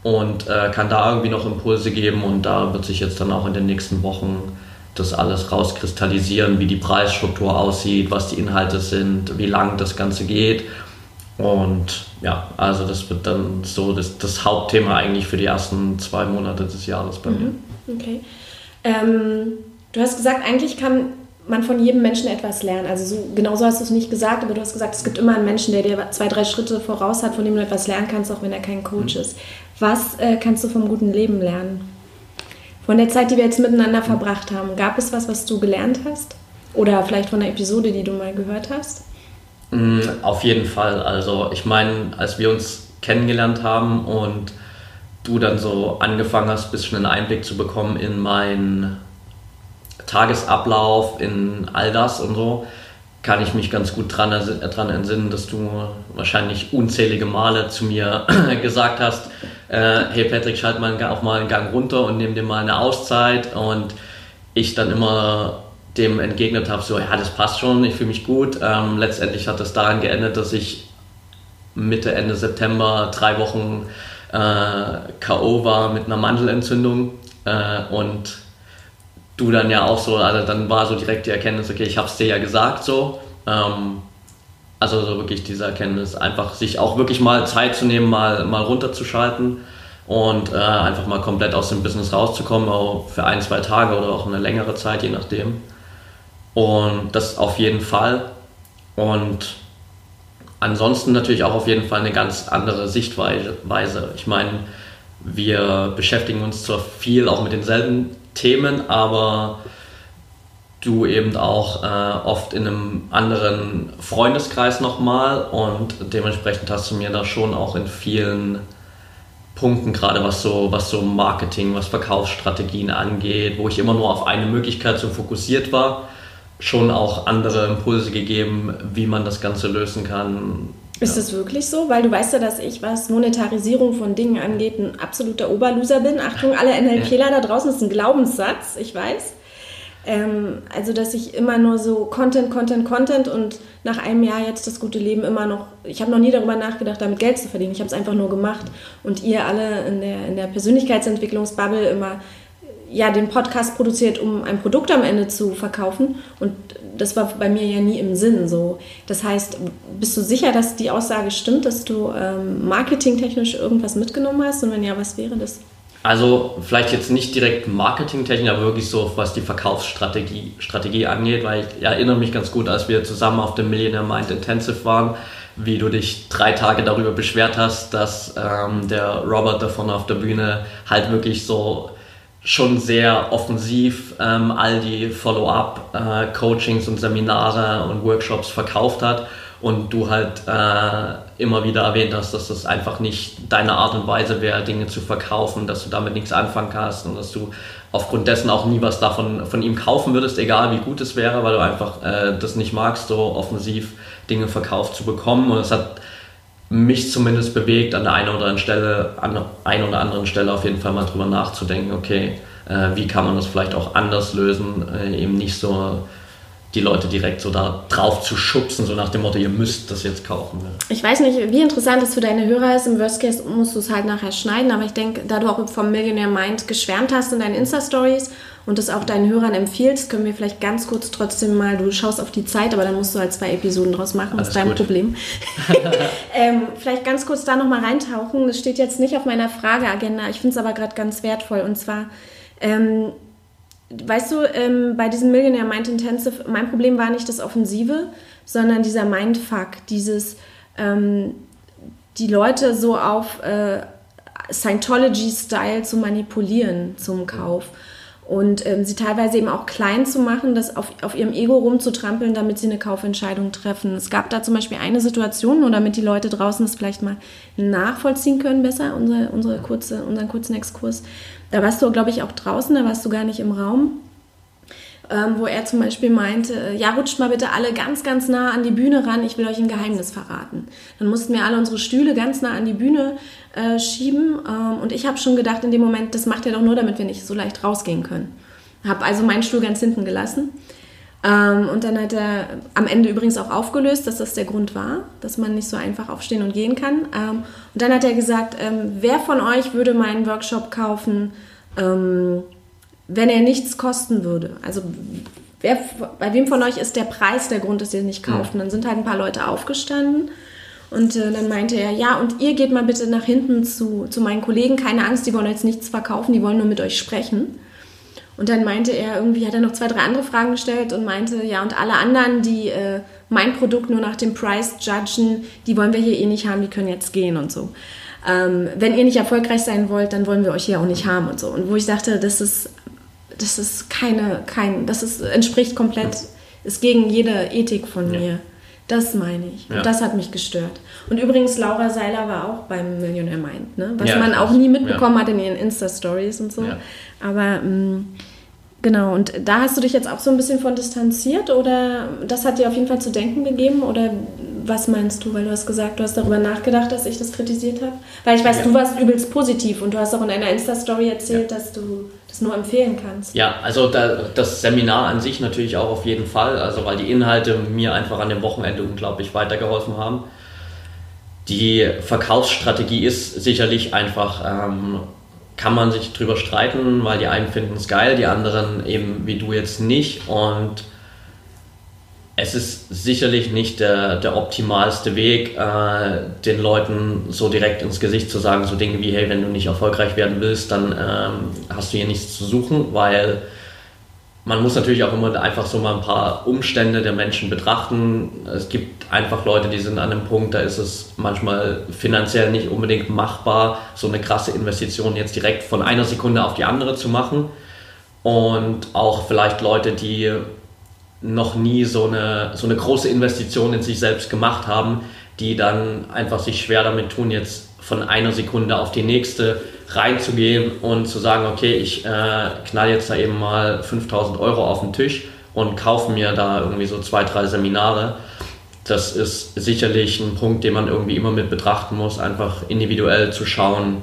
und äh, kann da irgendwie noch Impulse geben und da wird sich jetzt dann auch in den nächsten Wochen das alles rauskristallisieren, wie die Preisstruktur aussieht, was die Inhalte sind, wie lang das Ganze geht und ja, also das wird dann so das, das Hauptthema eigentlich für die ersten zwei Monate des Jahres bei mir. Mhm. Okay. Ähm, du hast gesagt, eigentlich kann man von jedem Menschen etwas lernen. Also so, genau so hast du es nicht gesagt, aber du hast gesagt, es gibt immer einen Menschen, der dir zwei, drei Schritte voraus hat, von dem du etwas lernen kannst, auch wenn er kein Coach mhm. ist. Was äh, kannst du vom guten Leben lernen? Von der Zeit, die wir jetzt miteinander verbracht haben, gab es was, was du gelernt hast? Oder vielleicht von einer Episode, die du mal gehört hast? Mm, auf jeden Fall. Also ich meine, als wir uns kennengelernt haben und du dann so angefangen hast, ein bisschen einen Einblick zu bekommen in meinen Tagesablauf, in all das und so, kann ich mich ganz gut dran, dran entsinnen, dass du wahrscheinlich unzählige Male zu mir *clears throat* gesagt hast, äh, hey Patrick, schalt mal auch mal einen Gang runter und nimm dir mal eine Auszeit und ich dann immer dem entgegnet habe, so ja, das passt schon, ich fühle mich gut. Ähm, letztendlich hat das daran geendet, dass ich Mitte, Ende September drei Wochen äh, K.O. war mit einer Mandelentzündung äh, und du dann ja auch so, also dann war so direkt die Erkenntnis, okay, ich habe es dir ja gesagt so. Ähm, also so wirklich diese Erkenntnis, einfach sich auch wirklich mal Zeit zu nehmen, mal, mal runterzuschalten und äh, einfach mal komplett aus dem Business rauszukommen, auch für ein, zwei Tage oder auch eine längere Zeit, je nachdem. Und das auf jeden Fall. Und ansonsten natürlich auch auf jeden Fall eine ganz andere Sichtweise. Ich meine, wir beschäftigen uns zwar viel auch mit denselben Themen, aber du eben auch äh, oft in einem anderen Freundeskreis nochmal und dementsprechend hast du mir da schon auch in vielen Punkten, gerade was so, was so Marketing, was Verkaufsstrategien angeht, wo ich immer nur auf eine Möglichkeit so fokussiert war, schon auch andere Impulse gegeben, wie man das Ganze lösen kann. Ist ja. das wirklich so? Weil du weißt ja, dass ich, was Monetarisierung von Dingen angeht, ein absoluter Oberloser bin. Achtung, alle NLPler da draußen, das ist ein Glaubenssatz, ich weiß. Ähm, also, dass ich immer nur so Content, Content, Content und nach einem Jahr jetzt das gute Leben immer noch, ich habe noch nie darüber nachgedacht, damit Geld zu verdienen. Ich habe es einfach nur gemacht. Und ihr alle in der, in der Persönlichkeitsentwicklungsbubble immer ja, den Podcast produziert, um ein Produkt am Ende zu verkaufen. Und das war bei mir ja nie im Sinn so. Das heißt, bist du sicher, dass die Aussage stimmt, dass du ähm, marketingtechnisch irgendwas mitgenommen hast? Und wenn ja, was wäre das? Also vielleicht jetzt nicht direkt marketingtechnisch, aber wirklich so, was die Verkaufsstrategie Strategie angeht, weil ich erinnere mich ganz gut, als wir zusammen auf dem Millionaire Mind Intensive waren, wie du dich drei Tage darüber beschwert hast, dass ähm, der Robert davon auf der Bühne halt wirklich so schon sehr offensiv ähm, all die Follow-up-Coachings äh, und Seminare und Workshops verkauft hat. Und du halt äh, immer wieder erwähnt hast, dass das einfach nicht deine Art und Weise wäre, Dinge zu verkaufen, dass du damit nichts anfangen kannst und dass du aufgrund dessen auch nie was davon von ihm kaufen würdest, egal wie gut es wäre, weil du einfach äh, das nicht magst, so offensiv Dinge verkauft zu bekommen. Und es hat mich zumindest bewegt, an der einen oder anderen Stelle, an der oder anderen Stelle auf jeden Fall mal drüber nachzudenken, okay, äh, wie kann man das vielleicht auch anders lösen, äh, eben nicht so die Leute direkt so da drauf zu schubsen, so nach dem Motto, ihr müsst das jetzt kaufen. Ich weiß nicht, wie interessant es für deine Hörer ist. Im Worst Case musst du es halt nachher schneiden, aber ich denke, da du auch vom Millionaire Mind geschwärmt hast in deinen Insta-Stories und das auch deinen Hörern empfiehlst, können wir vielleicht ganz kurz trotzdem mal, du schaust auf die Zeit, aber dann musst du halt zwei Episoden draus machen, das ist dein gut. Problem. *laughs* ähm, vielleicht ganz kurz da nochmal reintauchen. Das steht jetzt nicht auf meiner Frageagenda, ich finde es aber gerade ganz wertvoll und zwar... Ähm, weißt du, ähm, bei diesem Millionaire Mind Intensive, mein Problem war nicht das Offensive, sondern dieser Mindfuck, dieses, ähm, die Leute so auf äh, Scientology-Style zu manipulieren zum Kauf und ähm, sie teilweise eben auch klein zu machen, das auf, auf ihrem Ego rumzutrampeln, damit sie eine Kaufentscheidung treffen. Es gab da zum Beispiel eine Situation, nur damit die Leute draußen das vielleicht mal nachvollziehen können, besser, unsere, unsere kurze, unseren kurzen Exkurs. Da warst du, glaube ich, auch draußen, da warst du gar nicht im Raum. Ähm, wo er zum Beispiel meinte, äh, ja, rutscht mal bitte alle ganz, ganz nah an die Bühne ran, ich will euch ein Geheimnis verraten. Dann mussten wir alle unsere Stühle ganz nah an die Bühne äh, schieben ähm, und ich habe schon gedacht in dem Moment, das macht er doch nur, damit wir nicht so leicht rausgehen können. Habe also meinen Stuhl ganz hinten gelassen. Ähm, und dann hat er am Ende übrigens auch aufgelöst, dass das der Grund war, dass man nicht so einfach aufstehen und gehen kann. Ähm, und dann hat er gesagt, ähm, wer von euch würde meinen Workshop kaufen, ähm, wenn er nichts kosten würde? Also wer, bei wem von euch ist der Preis der Grund, dass ihr nicht kauft? Und dann sind halt ein paar Leute aufgestanden. Und äh, dann meinte er, ja, und ihr geht mal bitte nach hinten zu, zu meinen Kollegen. Keine Angst, die wollen jetzt nichts verkaufen, die wollen nur mit euch sprechen. Und dann meinte er irgendwie, hat er noch zwei, drei andere Fragen gestellt und meinte, ja, und alle anderen, die äh, mein Produkt nur nach dem Price judgen, die wollen wir hier eh nicht haben, die können jetzt gehen und so. Ähm, wenn ihr nicht erfolgreich sein wollt, dann wollen wir euch hier auch nicht haben und so. Und wo ich dachte, das ist das ist keine, kein, das ist, entspricht komplett, ist gegen jede Ethik von ja. mir. Das meine ich. Ja. Und das hat mich gestört. Und übrigens, Laura Seiler war auch beim Millionär Mind, ne? was ja, man auch nie mitbekommen hat in ihren Insta-Stories und so. Aber mh, mm, genau, und da hast du dich jetzt auch so ein bisschen von distanziert oder das hat dir auf jeden Fall zu denken gegeben oder was meinst du? Weil du hast gesagt, du hast darüber nachgedacht, dass ich das kritisiert habe. Weil ich weiß, ja. du warst übelst positiv und du hast auch in einer Insta-Story erzählt, ja. dass du das nur empfehlen kannst. Ja, also da, das Seminar an sich natürlich auch auf jeden Fall, also weil die Inhalte mir einfach an dem Wochenende unglaublich weitergeholfen haben. Die Verkaufsstrategie ist sicherlich einfach, ähm, kann man sich drüber streiten, weil die einen finden es geil, die anderen eben wie du jetzt nicht. Und es ist sicherlich nicht der, der optimalste Weg, äh, den Leuten so direkt ins Gesicht zu sagen, so Dinge wie, hey, wenn du nicht erfolgreich werden willst, dann ähm, hast du hier nichts zu suchen, weil man muss natürlich auch immer einfach so mal ein paar Umstände der Menschen betrachten. Es gibt einfach Leute, die sind an einem Punkt, da ist es manchmal finanziell nicht unbedingt machbar, so eine krasse Investition jetzt direkt von einer Sekunde auf die andere zu machen. Und auch vielleicht Leute, die noch nie so eine, so eine große Investition in sich selbst gemacht haben, die dann einfach sich schwer damit tun, jetzt von einer Sekunde auf die nächste reinzugehen und zu sagen, okay, ich äh, knall jetzt da eben mal 5000 Euro auf den Tisch und kaufe mir da irgendwie so zwei, drei Seminare. Das ist sicherlich ein Punkt, den man irgendwie immer mit betrachten muss, einfach individuell zu schauen,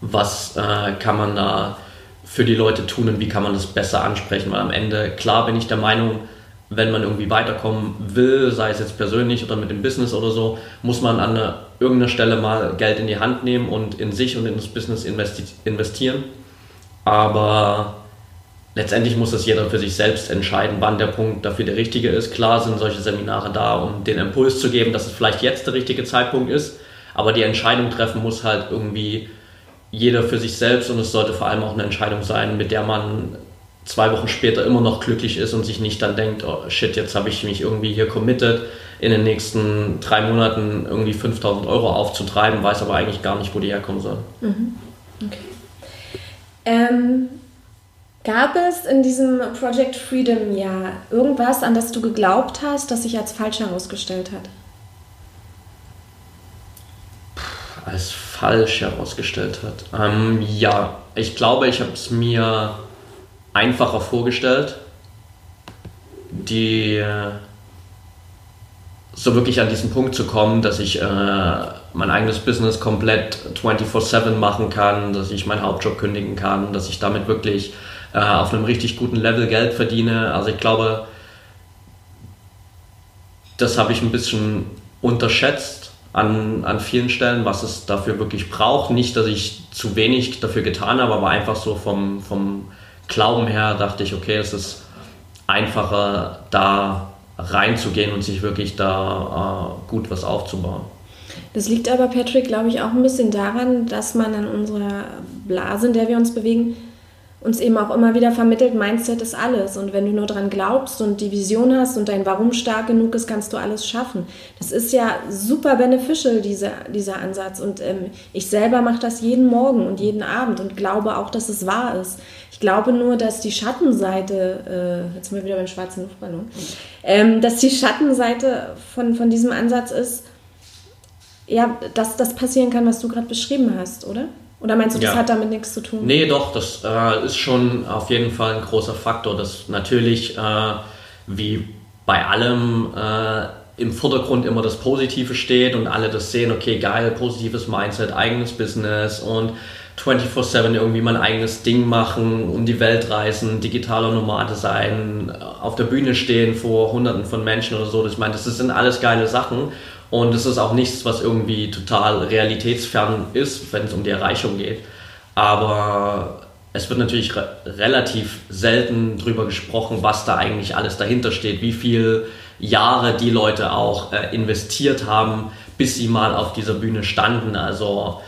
was äh, kann man da für die Leute tun und wie kann man das besser ansprechen. Weil am Ende, klar bin ich der Meinung, wenn man irgendwie weiterkommen will, sei es jetzt persönlich oder mit dem Business oder so, muss man an eine, irgendeiner Stelle mal Geld in die Hand nehmen und in sich und in das Business investi investieren. aber letztendlich muss das jeder für sich selbst entscheiden, wann der Punkt dafür der richtige ist. Klar sind solche Seminare da, um den Impuls zu geben, dass es vielleicht jetzt der richtige Zeitpunkt ist, aber die Entscheidung treffen muss halt irgendwie jeder für sich selbst und es sollte vor allem auch eine Entscheidung sein, mit der man zwei Wochen später immer noch glücklich ist und sich nicht dann denkt, oh shit, jetzt habe ich mich irgendwie hier committed, in den nächsten drei Monaten irgendwie 5000 Euro aufzutreiben, weiß aber eigentlich gar nicht, wo die herkommen sollen. Mhm. Okay. Ähm, gab es in diesem Project Freedom Jahr irgendwas, an das du geglaubt hast, das sich als falsch herausgestellt hat? Als falsch herausgestellt hat. Ähm, ja, ich glaube, ich habe es mir einfacher vorgestellt, die so wirklich an diesen Punkt zu kommen, dass ich äh, mein eigenes Business komplett 24/7 machen kann, dass ich meinen Hauptjob kündigen kann, dass ich damit wirklich äh, auf einem richtig guten Level Geld verdiene. Also ich glaube, das habe ich ein bisschen unterschätzt an, an vielen Stellen, was es dafür wirklich braucht. Nicht, dass ich zu wenig dafür getan habe, aber einfach so vom, vom Glauben her dachte ich, okay, es ist einfacher, da reinzugehen und sich wirklich da äh, gut was aufzubauen. Das liegt aber, Patrick, glaube ich, auch ein bisschen daran, dass man in unserer Blase, in der wir uns bewegen, uns eben auch immer wieder vermittelt, Mindset ist alles. Und wenn du nur dran glaubst und die Vision hast und dein Warum stark genug ist, kannst du alles schaffen. Das ist ja super beneficial, diese, dieser Ansatz. Und ähm, ich selber mache das jeden Morgen und jeden Abend und glaube auch, dass es wahr ist. Ich glaube nur, dass die Schattenseite, äh, jetzt sind wir wieder beim schwarzen Luftballon, ähm, dass die Schattenseite von, von diesem Ansatz ist, ja, dass das passieren kann, was du gerade beschrieben hast, oder? Oder meinst du, das ja. hat damit nichts zu tun? Nee, doch, das äh, ist schon auf jeden Fall ein großer Faktor, dass natürlich äh, wie bei allem äh, im Vordergrund immer das Positive steht und alle das sehen, okay, geil, positives Mindset, eigenes Business und 24-7 irgendwie mein eigenes Ding machen, um die Welt reisen, digitaler Nomade sein, auf der Bühne stehen vor hunderten von Menschen oder so. Ich meine, das sind alles geile Sachen und es ist auch nichts, was irgendwie total realitätsfern ist, wenn es um die Erreichung geht. Aber es wird natürlich re relativ selten darüber gesprochen, was da eigentlich alles dahinter steht, wie viele Jahre die Leute auch äh, investiert haben, bis sie mal auf dieser Bühne standen. Also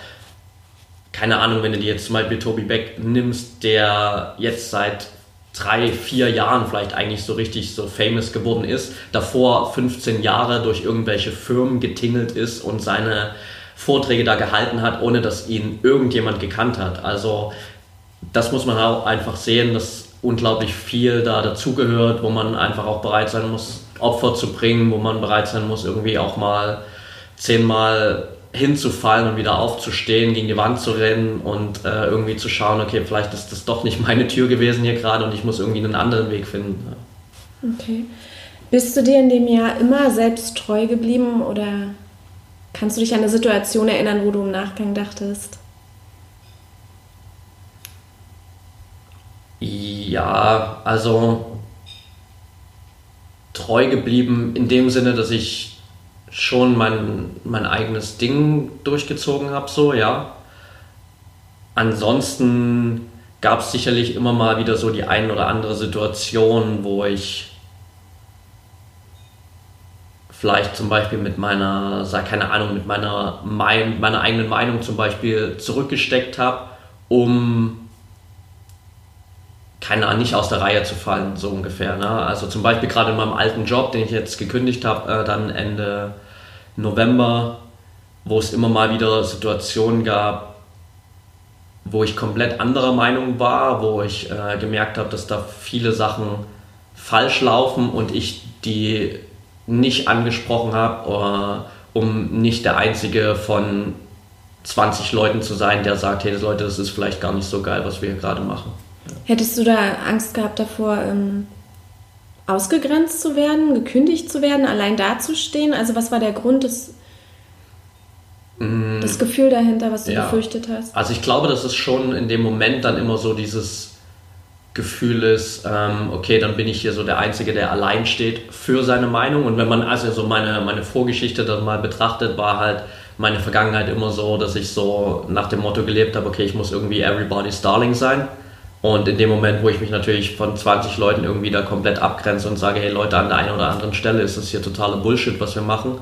keine Ahnung, wenn du dir jetzt zum Beispiel Tobi Beck nimmst, der jetzt seit drei, vier Jahren vielleicht eigentlich so richtig so famous geworden ist, davor 15 Jahre durch irgendwelche Firmen getingelt ist und seine Vorträge da gehalten hat, ohne dass ihn irgendjemand gekannt hat. Also das muss man auch einfach sehen, dass unglaublich viel da dazugehört, wo man einfach auch bereit sein muss, Opfer zu bringen, wo man bereit sein muss, irgendwie auch mal zehnmal hinzufallen und wieder aufzustehen, gegen die Wand zu rennen und äh, irgendwie zu schauen, okay, vielleicht ist das doch nicht *laughs* meine Tür gewesen hier gerade und ich muss irgendwie einen anderen Weg finden. Okay. Bist du dir in dem Jahr immer selbst treu geblieben oder kannst du dich an eine Situation erinnern, wo du im Nachgang dachtest? Ja, also treu geblieben in dem Sinne, dass ich schon mein, mein eigenes Ding durchgezogen habe, so, ja. Ansonsten gab es sicherlich immer mal wieder so die ein oder andere Situation, wo ich vielleicht zum Beispiel mit meiner, sag keine Ahnung, mit meiner, mein, meiner eigenen Meinung zum Beispiel zurückgesteckt habe, um keine Ahnung, nicht aus der Reihe zu fallen, so ungefähr. Ne? Also zum Beispiel gerade in meinem alten Job, den ich jetzt gekündigt habe, äh, dann Ende November, wo es immer mal wieder Situationen gab, wo ich komplett anderer Meinung war, wo ich äh, gemerkt habe, dass da viele Sachen falsch laufen und ich die nicht angesprochen habe, äh, um nicht der einzige von 20 Leuten zu sein, der sagt, hey Leute, das ist vielleicht gar nicht so geil, was wir hier gerade machen. Hättest du da Angst gehabt davor, ähm, ausgegrenzt zu werden, gekündigt zu werden, allein dazustehen? Also was war der Grund des, mm, das Gefühl dahinter, was du ja. befürchtet hast? Also ich glaube, dass es schon in dem Moment dann immer so dieses Gefühl ist, ähm, okay, dann bin ich hier so der Einzige, der allein steht für seine Meinung. Und wenn man also so meine, meine Vorgeschichte dann mal betrachtet, war halt meine Vergangenheit immer so, dass ich so nach dem Motto gelebt habe, okay, ich muss irgendwie everybody's darling sein Und in dem Moment, wo ich mich natürlich von 20 Leuten irgendwie da komplett abgrenze und sage, hey Leute, an der einen oder anderen Stelle ist das hier totaler Bullshit, was wir machen,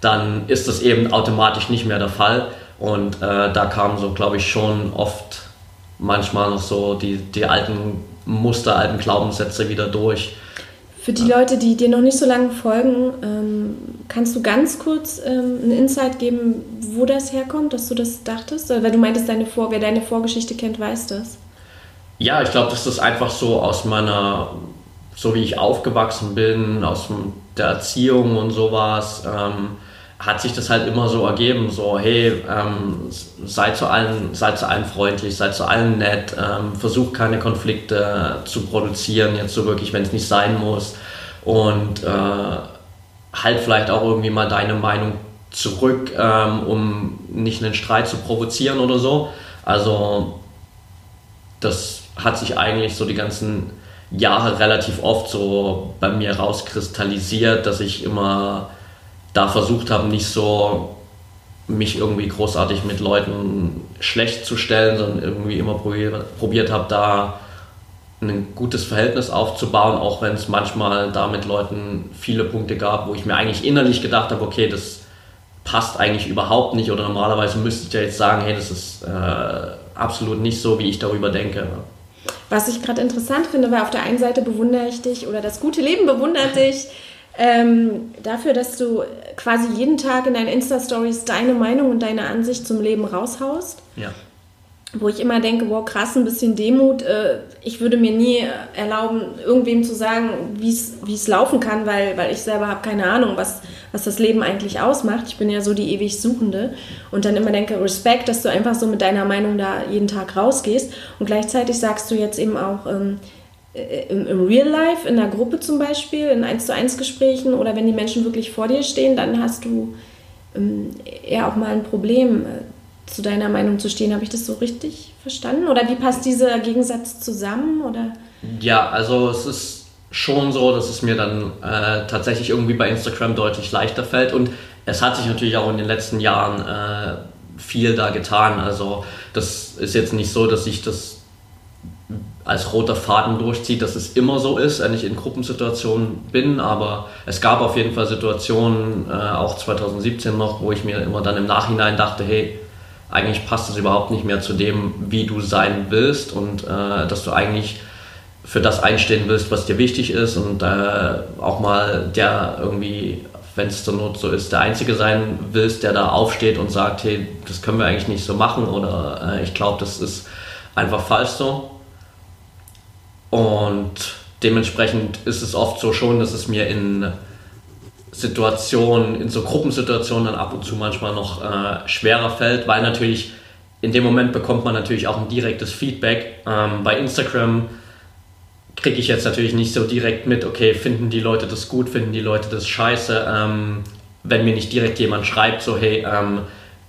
dann ist das eben automatisch nicht mehr der Fall. Und äh, da kamen so, glaube ich, schon oft manchmal noch so die, die alten Muster, alten Glaubenssätze wieder durch. Für die Leute, die dir noch nicht so lange folgen, ähm, kannst du ganz kurz ähm, einen Insight geben, wo das herkommt, dass du das dachtest? Weil du meintest, deine Vor wer deine Vorgeschichte kennt, weiß das. Ja, ich glaube, das ist einfach so aus meiner, so wie ich aufgewachsen bin, aus der Erziehung und sowas. Ähm, hat sich das halt immer so ergeben, so hey, ähm, seid zu allen, seid zu allen freundlich, seid zu allen nett, ähm, versucht keine Konflikte zu produzieren, jetzt so wirklich, wenn es nicht sein muss und äh, halt vielleicht auch irgendwie mal deine Meinung zurück, ähm, um nicht einen Streit zu provozieren oder so. Also das hat sich eigentlich so die ganzen Jahre relativ oft so bei mir rauskristallisiert, dass ich immer da versucht habe, nicht so mich irgendwie großartig mit Leuten schlecht zu stellen, sondern irgendwie immer probiert, probiert habe, da ein gutes Verhältnis aufzubauen, auch wenn es manchmal da mit Leuten viele Punkte gab, wo ich mir eigentlich innerlich gedacht habe, okay, das passt eigentlich überhaupt nicht oder normalerweise müsste ich ja jetzt sagen, hey, das ist äh, absolut nicht so, wie ich darüber denke. Was ich gerade interessant finde, weil auf der einen Seite bewundere ich dich oder das gute Leben bewundert dich ähm, dafür, dass du quasi jeden Tag in deinen Insta-Stories deine Meinung und deine Ansicht zum Leben raushaust. Ja. Wo ich immer denke, wow, krass, ein bisschen Demut. Äh, ich würde mir nie erlauben, irgendwem zu sagen, wie es laufen kann, weil, weil ich selber habe keine Ahnung, was, was das Leben eigentlich ausmacht. Ich bin ja so die ewig Suchende und dann immer denke, Respekt, dass du einfach so mit deiner Meinung da jeden Tag rausgehst. Und gleichzeitig sagst du jetzt eben auch, ähm, äh, im, im Real Life, in der Gruppe zum Beispiel, in 1 zu 1 Gesprächen oder wenn die Menschen wirklich vor dir stehen, dann hast du ähm, eher auch mal ein Problem, äh, zu deiner Meinung zu stehen. Habe ich das so richtig verstanden? Oder wie passt dieser Gegensatz zusammen? Oder? Ja, also es ist schon so, dass es mir dann äh, tatsächlich irgendwie bei Instagram deutlich leichter fällt und es hat sich natürlich auch in den letzten Jahren äh, viel da getan. Also das ist jetzt nicht so, dass ich das als roter Faden durchzieht, dass es immer so ist, wenn ich in Gruppensituationen bin, aber es gab auf jeden Fall Situationen, äh, auch 2017 noch, wo ich mir immer dann im Nachhinein dachte, hey, eigentlich passt es überhaupt nicht mehr zu dem, wie du sein willst und äh, dass du eigentlich für das einstehen willst, was dir wichtig ist und äh, auch mal der irgendwie, wenn es zur Not so ist, der Einzige sein willst, der da aufsteht und sagt, hey, das können wir eigentlich nicht so machen oder äh, ich glaube, das ist einfach falsch so. Und dementsprechend ist es oft so schon, dass es mir in Situationen, in so Gruppensituationen dann ab und zu manchmal noch äh, schwerer fällt, weil natürlich in dem Moment bekommt man natürlich auch ein direktes Feedback. Ähm, bei Instagram kriege ich jetzt natürlich nicht so direkt mit, okay, finden die Leute das gut, finden die Leute das scheiße. Ähm, wenn mir nicht direkt jemand schreibt, so hey, ähm,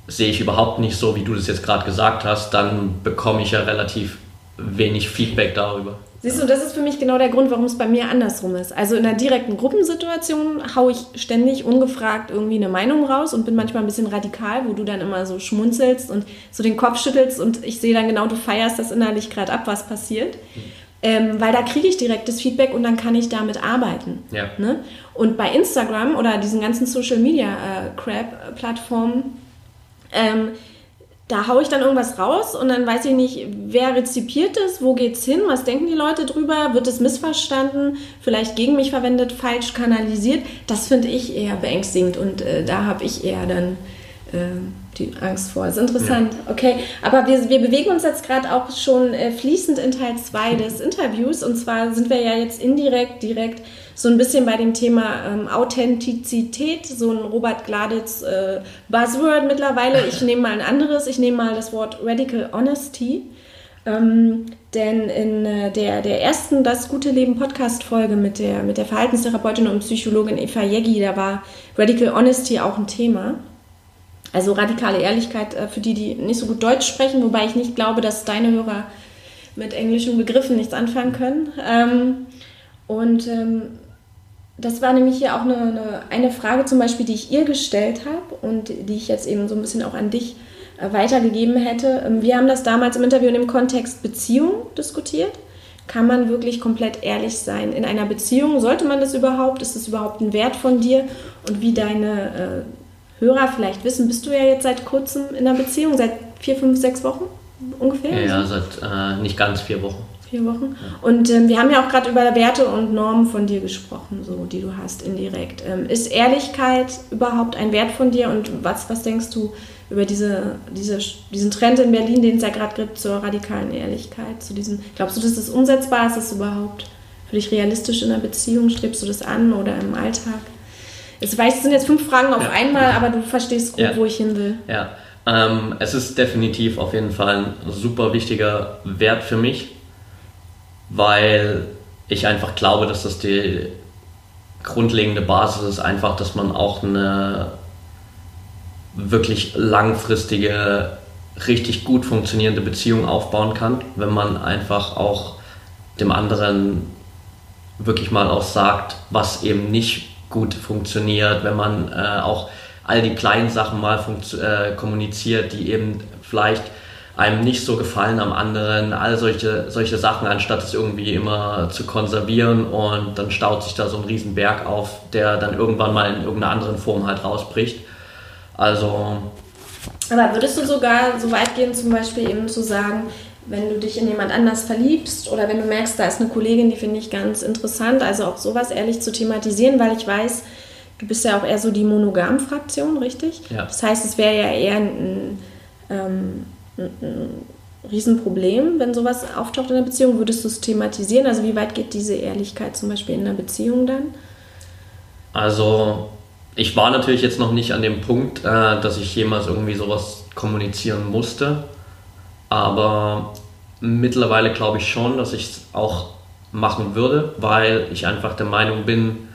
sehe ich überhaupt nicht so, wie du das jetzt gerade gesagt hast, dann bekomme ich ja relativ wenig Feedback darüber. Siehst du, das ist für mich genau der Grund, warum es bei mir andersrum ist. Also in einer direkten Gruppensituation haue ich ständig ungefragt irgendwie eine Meinung raus und bin manchmal ein bisschen radikal, wo du dann immer so schmunzelst und so den Kopf schüttelst und ich sehe dann genau, du feierst das innerlich gerade ab, was passiert. Mhm. Ähm, weil da kriege ich direktes Feedback und dann kann ich damit arbeiten. Ja. Ne? Und bei Instagram oder diesen ganzen Social Media äh, Crap-Plattformen, ähm, da haue ich dann irgendwas raus und dann weiß ich nicht, wer rezipiert es, wo geht's hin, was denken die Leute drüber, wird es missverstanden, vielleicht gegen mich verwendet, falsch kanalisiert. Das finde ich eher beängstigend und äh, da habe ich eher dann äh, die Angst vor. Das ist interessant. Ja. Okay, aber wir, wir bewegen uns jetzt gerade auch schon äh, fließend in Teil 2 des Interviews und zwar sind wir ja jetzt indirekt, direkt so ein bisschen bei dem Thema ähm, Authentizität, so ein Robert Gladitz äh, Buzzword mittlerweile. Ich *laughs* nehme mal ein anderes, ich nehme mal das Wort Radical Honesty. Ähm, denn in äh, der, der ersten Das gute Leben Podcast-Folge mit der, mit der Verhaltenstherapeutin und Psychologin Eva Jeggi, da war Radical Honesty auch ein Thema. Also radikale Ehrlichkeit äh, für die, die nicht so gut Deutsch sprechen, wobei ich nicht glaube, dass deine Hörer mit englischen Begriffen nichts anfangen können. Ähm, und ähm, das war nämlich hier auch eine, eine, eine, Frage zum Beispiel, die ich ihr gestellt habe und die ich jetzt eben so ein bisschen auch an dich äh, weitergegeben hätte. Ähm, wir haben das damals im Interview in dem Kontext Beziehung diskutiert. Kann man wirklich komplett ehrlich sein in einer Beziehung? Sollte man das überhaupt? Ist das überhaupt ein Wert von dir? Und wie deine äh, Hörer vielleicht wissen, bist du ja jetzt seit kurzem in einer Beziehung, seit vier, fünf, sechs Wochen ungefähr? Ja, ja seit äh, nicht ganz vier Wochen. Vier Wochen. Und ähm, wir haben ja auch gerade über Werte und Normen von dir gesprochen, so die du hast indirekt. Ähm, ist Ehrlichkeit überhaupt ein Wert von dir und was, was denkst du über diese, diese, diesen Trend in Berlin, den es ja gerade gibt zur radikalen Ehrlichkeit? Zu diesem, glaubst du, dass das umsetzbar ist? Ist das überhaupt für dich realistisch in einer Beziehung? Strebst du das an oder im Alltag? Ich weiß, es sind jetzt fünf Fragen auf ja. einmal, aber du verstehst gut, ja. wo ich hin will. Ja, ähm, es ist definitiv auf jeden Fall ein super wichtiger Wert für mich weil ich einfach glaube, dass das die grundlegende Basis ist, einfach, dass man auch eine wirklich langfristige, richtig gut funktionierende Beziehung aufbauen kann, wenn man einfach auch dem anderen wirklich mal auch sagt, was eben nicht gut funktioniert, wenn man äh, auch all die kleinen Sachen mal äh, kommuniziert, die eben vielleicht einem nicht so gefallen am anderen, all solche, solche Sachen, anstatt es irgendwie immer zu konservieren und dann staut sich da so ein Riesenberg auf, der dann irgendwann mal in irgendeiner anderen Form halt rausbricht. Also. Aber würdest du sogar so weit gehen, zum Beispiel eben zu sagen, wenn du dich in jemand anders verliebst oder wenn du merkst, da ist eine Kollegin, die finde ich ganz interessant, also auch sowas ehrlich zu thematisieren, weil ich weiß, du bist ja auch eher so die Monogam-Fraktion, richtig? Ja. Das heißt, es wäre ja eher ein, ähm, ein Riesenproblem, wenn sowas auftaucht in der Beziehung? Würdest du es thematisieren? Also wie weit geht diese Ehrlichkeit zum Beispiel in einer Beziehung dann? Also ich war natürlich jetzt noch nicht an dem Punkt, äh, dass ich jemals irgendwie sowas kommunizieren musste, aber mittlerweile glaube ich schon, dass ich es auch machen würde, weil ich einfach der Meinung bin,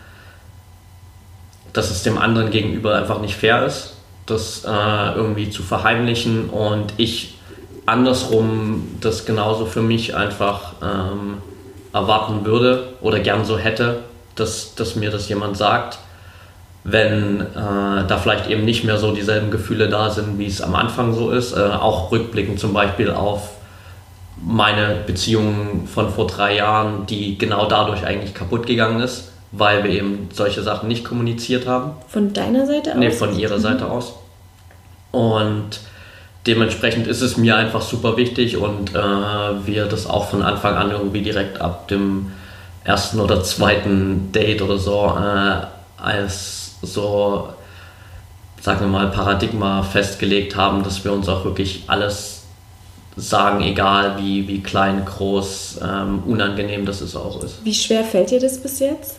dass es dem anderen gegenüber einfach nicht fair ist das äh, irgendwie zu verheimlichen und ich andersrum das genauso für mich einfach ähm, erwarten würde oder gern so hätte, dass, dass mir das jemand sagt, wenn äh, da vielleicht eben nicht mehr so dieselben Gefühle da sind, wie es am Anfang so ist. Äh, auch rückblickend zum Beispiel auf meine Beziehung von vor drei Jahren, die genau dadurch eigentlich kaputt gegangen ist weil wir eben solche Sachen nicht kommuniziert haben. Von deiner Seite aus? Nee, von ihrer Seite mhm. aus. Und dementsprechend ist es mir einfach super wichtig und äh, wir das auch von Anfang an irgendwie direkt ab dem ersten oder zweiten Date oder so äh, als so, sagen wir mal, Paradigma festgelegt haben, dass wir uns auch wirklich alles sagen, egal wie, wie klein, groß, ähm, unangenehm das es auch ist. Wie schwer fällt dir das bis jetzt?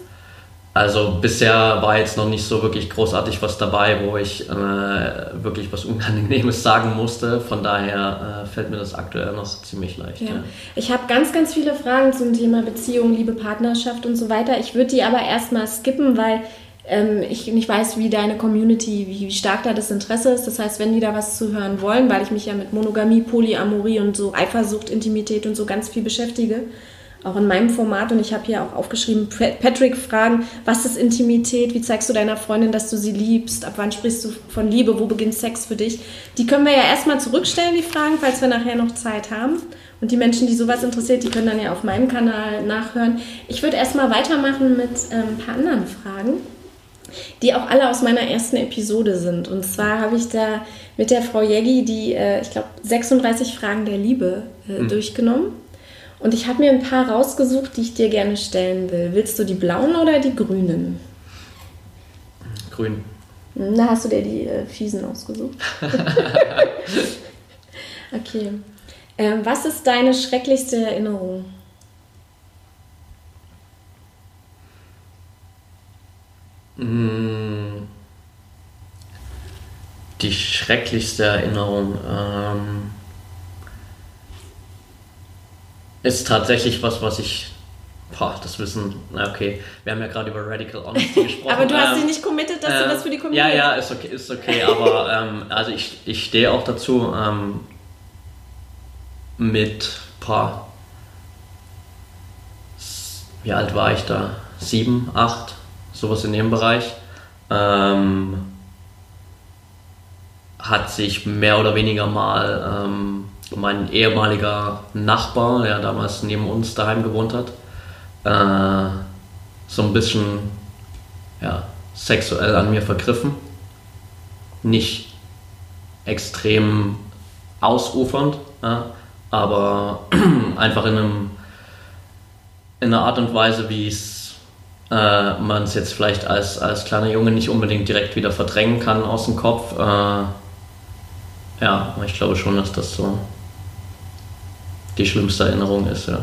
Also bisher war jetzt noch nicht so wirklich großartig was dabei, wo ich äh, wirklich was Unangenehmes *laughs* sagen musste. Von daher äh, fällt mir das aktuell noch ziemlich leicht. Ja. Ja. Ich habe ganz, ganz viele Fragen zum Thema Beziehung, Liebe, Partnerschaft und so weiter. Ich würde die aber erstmal skippen, weil ähm, ich nicht weiß, wie deine Community, wie, wie stark da das Interesse ist. Das heißt, wenn die da was zu hören wollen, weil ich mich ja mit Monogamie, Polyamorie und so Eifersucht, Intimität und so ganz viel beschäftige, auch in meinem Format und ich habe hier auch aufgeschrieben, Patrick fragen, was ist Intimität, wie zeigst du deiner Freundin, dass du sie liebst, ab wann sprichst du von Liebe, wo beginnt Sex für dich? Die können wir ja erstmal zurückstellen, die Fragen, falls wir nachher noch Zeit haben. Und die Menschen, die sowas interessiert, die können dann ja auf meinem Kanal nachhören. Ich würde erstmal weitermachen mit ähm, ein paar anderen Fragen, die auch alle aus meiner ersten Episode sind. Und zwar habe ich da mit der Frau Jeggi die, äh, ich glaube, 36 Fragen der Liebe äh, mhm. durchgenommen. Und ich habe mir ein paar rausgesucht, die ich dir gerne stellen will. Willst du die blauen oder die grünen? Grün. Da hast du dir die äh, fiesen ausgesucht. *laughs* *laughs* okay. Ähm, was ist deine schrecklichste Erinnerung? Hm. Die schrecklichste Erinnerung. Ähm ist tatsächlich was, was ich. Boah, das Wissen, na okay, wir haben ja gerade über Radical Honesty *laughs* gesprochen. aber du hast ähm, dich nicht committed, dass ähm, du das für die Community... Ja, ja, ist okay, ist okay aber *laughs* ähm, also ich, ich stehe auch dazu ähm, mit, boah, wie alt war ich da? Sieben, acht, sowas in dem Bereich. Ähm, hat sich mehr oder weniger mal ähm, mein ehemaliger Nachbar, der damals neben uns daheim gewohnt hat, äh, so ein bisschen ja, sexuell an mir vergriffen. Nicht extrem ausufernd, ja, aber *clears throat* einfach in, einem, in einer Art und Weise, wie es äh, man es jetzt vielleicht als, als kleiner Junge nicht unbedingt direkt wieder verdrängen kann aus dem Kopf. Äh, ja, ich glaube schon, dass das so die schlimmste Erinnerung ist, ja.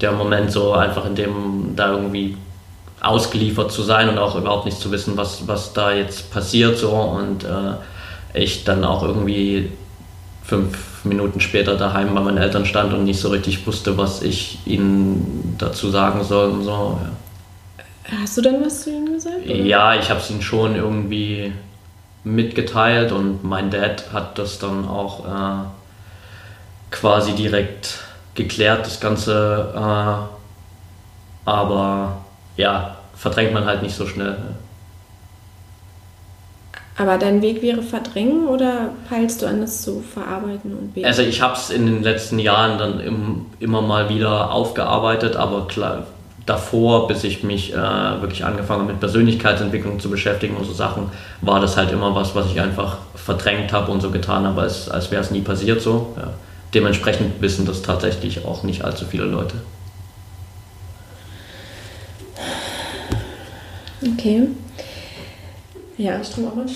Der Moment so einfach, in dem da irgendwie ausgeliefert zu sein und auch überhaupt nicht zu wissen, was, was da jetzt passiert so und äh, ich dann auch irgendwie fünf Minuten später daheim bei meinen Eltern stand und nicht so richtig wusste, was ich ihnen dazu sagen soll und so. Ja. Hast du dann was zu ihnen gesagt? Oder? Ja, ich habe es ihnen schon irgendwie mitgeteilt und mein Dad hat das dann auch äh, quasi direkt geklärt, das Ganze. Äh, aber ja, verdrängt man halt nicht so schnell. Aber dein Weg wäre verdrängen oder peilst du an, das zu verarbeiten und beten? Also ich habe es in den letzten Jahren dann im, immer mal wieder aufgearbeitet, aber klar, davor, bis ich mich äh, wirklich angefangen habe mit Persönlichkeitsentwicklung zu beschäftigen und so Sachen, war das halt immer was, was ich einfach verdrängt habe und so getan habe, als, als wäre es nie passiert so. Ja. Dementsprechend wissen das tatsächlich auch nicht allzu viele Leute. Okay. Ja, *laughs* ich tue auch mal.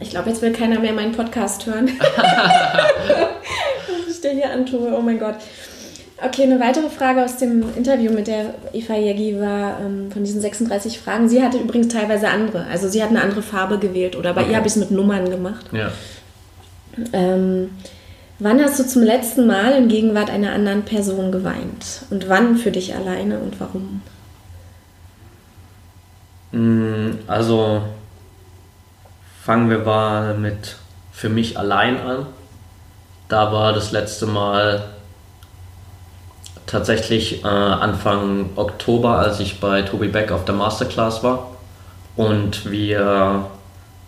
Ich glaube, jetzt will keiner mehr meinen Podcast hören. *laughs* *laughs* Was ich dir hier antue, oh mein Gott. Okay, eine weitere Frage aus dem Interview mit der Eva Jägi war ähm, von diesen 36 Fragen. Sie hatte übrigens teilweise andere. Also sie hat eine andere Farbe gewählt oder bei okay. ihr habe ich es mit Nummern gemacht. Ja. Ähm, wann hast du zum letzten Mal in Gegenwart einer anderen Person geweint? Und wann für dich alleine und warum? Mm, also fangen wir mal mit für mich allein an. Da war das letzte Mal tatsächlich äh, Anfang Oktober, als ich bei Tobi Beck auf der Masterclass war und wir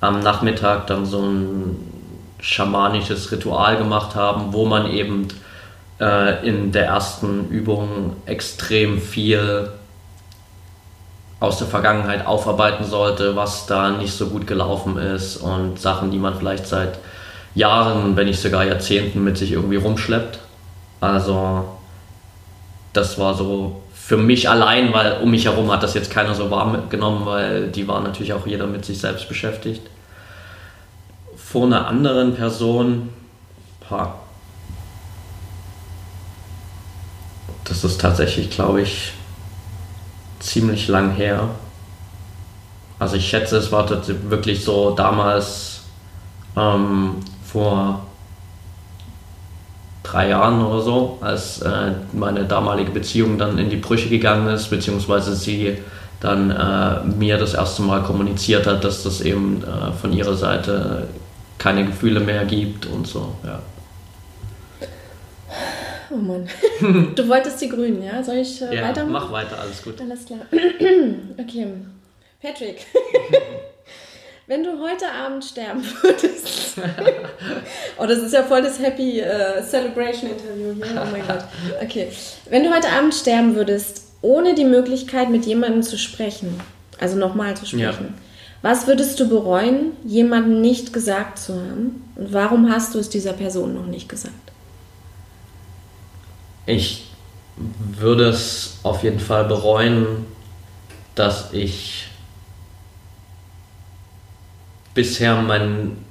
am Nachmittag dann so ein schamanisches Ritual gemacht haben, wo man eben äh, in der ersten Übung extrem viel aus der Vergangenheit aufarbeiten sollte, was da nicht so gut gelaufen ist und Sachen, die man vielleicht seit Jahren, wenn nicht sogar Jahrzehnten mit sich irgendwie rumschleppt. Also das war so für mich allein, weil um mich herum hat das jetzt keiner so warm genommen, weil die war natürlich auch jeder mit sich selbst beschäftigt. Vor einer anderen Person, ha, das ist tatsächlich, glaube ich, ziemlich lang her. Also ich schätze, es war wirklich so damals ähm, vor drei Jahren oder so, als äh, meine damalige Beziehung dann in die Brüche gegangen ist, beziehungsweise sie dann äh, mir das erste Mal kommuniziert hat, dass das eben äh, von ihrer Seite keine Gefühle mehr gibt und so, ja. Oh Mann. *laughs* Du wolltest die Grünen, ja? Soll ich äh, ja, weitermachen? mach weiter, alles gut. Alles klar. *clears throat* okay. Patrick. *laughs* Wenn du heute Abend sterben *laughs* würdest. oh, das ist ja voll das Happy uh, Celebration Interview hier. Oh mein Gott. Okay. Wenn du heute Abend sterben würdest, ohne die Möglichkeit, mit jemandem zu sprechen, also nochmal zu sprechen, ja. was würdest du bereuen, jemandem nicht gesagt zu haben? Und warum hast du es dieser Person noch nicht gesagt? Ich würde es auf jeden Fall bereuen, dass ich bisher meinen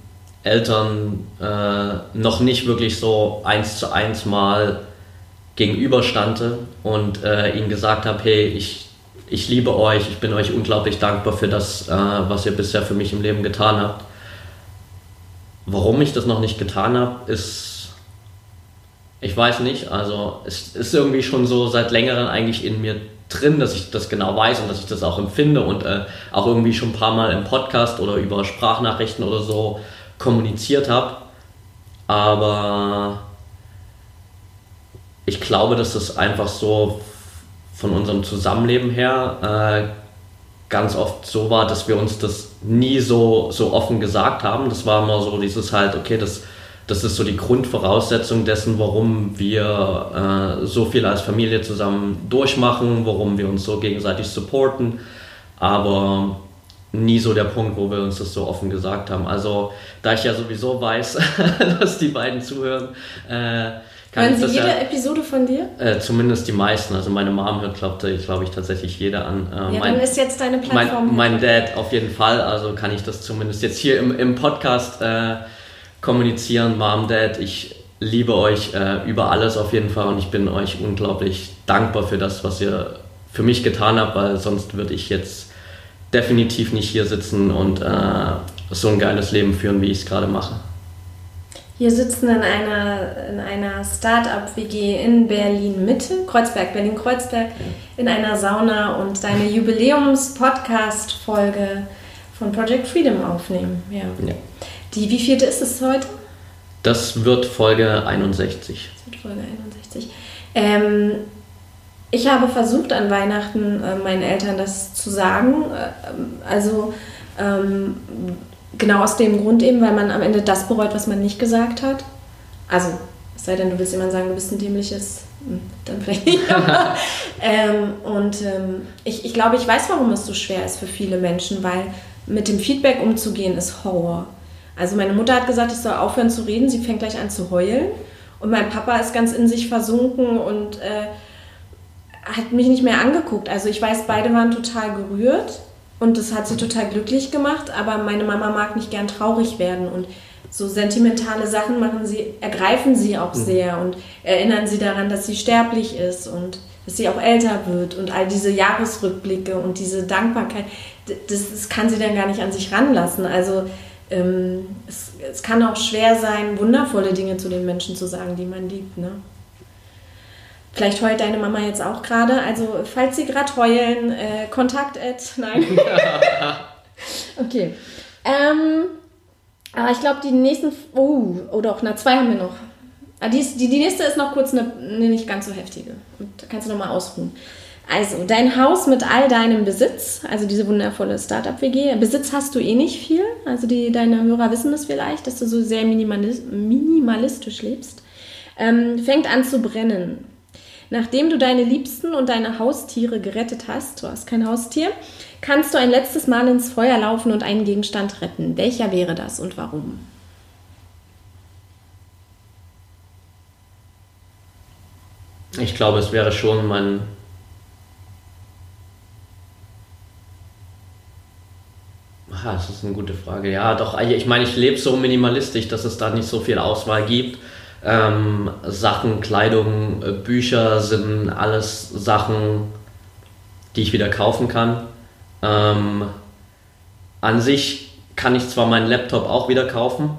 Eltern äh, noch nicht wirklich so eins zu eins mal gegenüberstande und äh, ihnen gesagt habe, hey, ich, ich liebe euch, ich bin euch unglaublich dankbar für das, äh, was ihr bisher für mich im Leben getan habt. Warum ich das noch nicht getan habe, ist, ich weiß nicht, also es ist irgendwie schon so seit längerem eigentlich in mir drin, dass ich das genau weiß und dass ich das auch empfinde und äh, auch irgendwie schon ein paar Mal im Podcast oder über Sprachnachrichten oder so kommuniziert habe. Aber ich glaube, dass das einfach so von unserem Zusammenleben her ganz oft so war, dass wir uns das nie so, so offen gesagt haben. Das war immer so dieses halt, okay, das, das ist so die Grundvoraussetzung dessen, warum wir äh, so viel als Familie zusammen durchmachen, warum wir uns so gegenseitig supporten. Aber nie so der Punkt, wo wir uns das so offen gesagt haben. Also da ich ja sowieso weiß, *laughs* dass die beiden zuhören, äh, kann Hören Sie jede ja, Episode von dir? Äh, zumindest die meisten. Also meine Mom hört, glaube glaub ich, tatsächlich jeder an. Äh, ja, mein, dann ist jetzt deine Plattform. Mein, mein, Dad auf jeden Fall. Also kann ich das zumindest jetzt hier im, im Podcast äh, kommunizieren. Mom, Dad, ich liebe euch äh, über alles auf jeden Fall und ich bin euch unglaublich dankbar für das, was ihr für mich getan habt, weil sonst würde ich jetzt definitiv nicht hier sitzen und äh, so ein geiles Leben führen, wie ich es gerade mache. Wir sitzen in einer, in einer Start-up-WG in Berlin-Mitte, Kreuzberg, Berlin-Kreuzberg, in einer Sauna und deine Jubiläums-Podcast-Folge von Project Freedom aufnehmen. Ja. ja. Die, wie vierte ist es heute? Das wird Folge 61. Das wird Folge 61. Ähm, ich habe versucht an Weihnachten äh, meinen Eltern das zu sagen. Äh, also ähm, Genau aus dem Grund eben, weil man am Ende das bereut, was man nicht gesagt hat. Also, es sei denn, du willst jemand sagen, du bist ein dämliches, hm, dann vielleicht nicht. *laughs* ähm, und ähm, ich, ich glaube, ich weiß, warum es so schwer ist für viele Menschen, weil mit dem Feedback umzugehen ist Horror. Also meine Mutter hat gesagt, ich soll aufhören zu reden, sie fängt gleich an zu heulen. Und mein Papa ist ganz in sich versunken und äh, hat mich nicht mehr angeguckt. Also ich weiß, beide waren total gerührt. Und das hat sie total glücklich gemacht, aber meine Mama mag nicht gern traurig werden und so sentimentale Sachen machen sie, ergreifen sie auch mhm. sehr und erinnern sie daran, dass sie sterblich ist und dass sie auch älter wird und all diese Jahresrückblicke und diese Dankbarkeit, das, das kann sie dann gar nicht an sich ranlassen. Also ähm, es, es kann auch schwer sein, wundervolle Dinge zu den Menschen zu sagen, die man liebt. Ne? Vielleicht heult deine Mama jetzt auch gerade. Also, falls sie gerade heulen, äh, Kontakt at. Nein. *laughs* okay. Ähm, aber ich glaube, die nächsten. Oh, oder auch, na, zwei haben wir noch. Ah, die, die, nächste ist noch kurz eine, eine nicht ganz so heftige. Da kannst du nochmal ausruhen. Also, dein Haus mit all deinem Besitz, also diese wundervolle Startup-WG. Besitz hast du eh nicht viel. Also, die, deine Hörer wissen das vielleicht, dass du so sehr minimalistisch lebst. Ähm, fängt an zu brennen. Nachdem du deine Liebsten und deine Haustiere gerettet hast, du hast kein Haustier, kannst du ein letztes Mal ins Feuer laufen und einen Gegenstand retten. Welcher wäre das und warum? Ich glaube, es wäre schon mein Ah, das ist eine gute Frage. Ja, doch, ich meine, ich lebe so minimalistisch, dass es da nicht so viel Auswahl gibt. Ähm, Sachen, Kleidung, äh, Bücher sind alles Sachen, die ich wieder kaufen kann. Ähm, an sich kann ich zwar meinen Laptop auch wieder kaufen,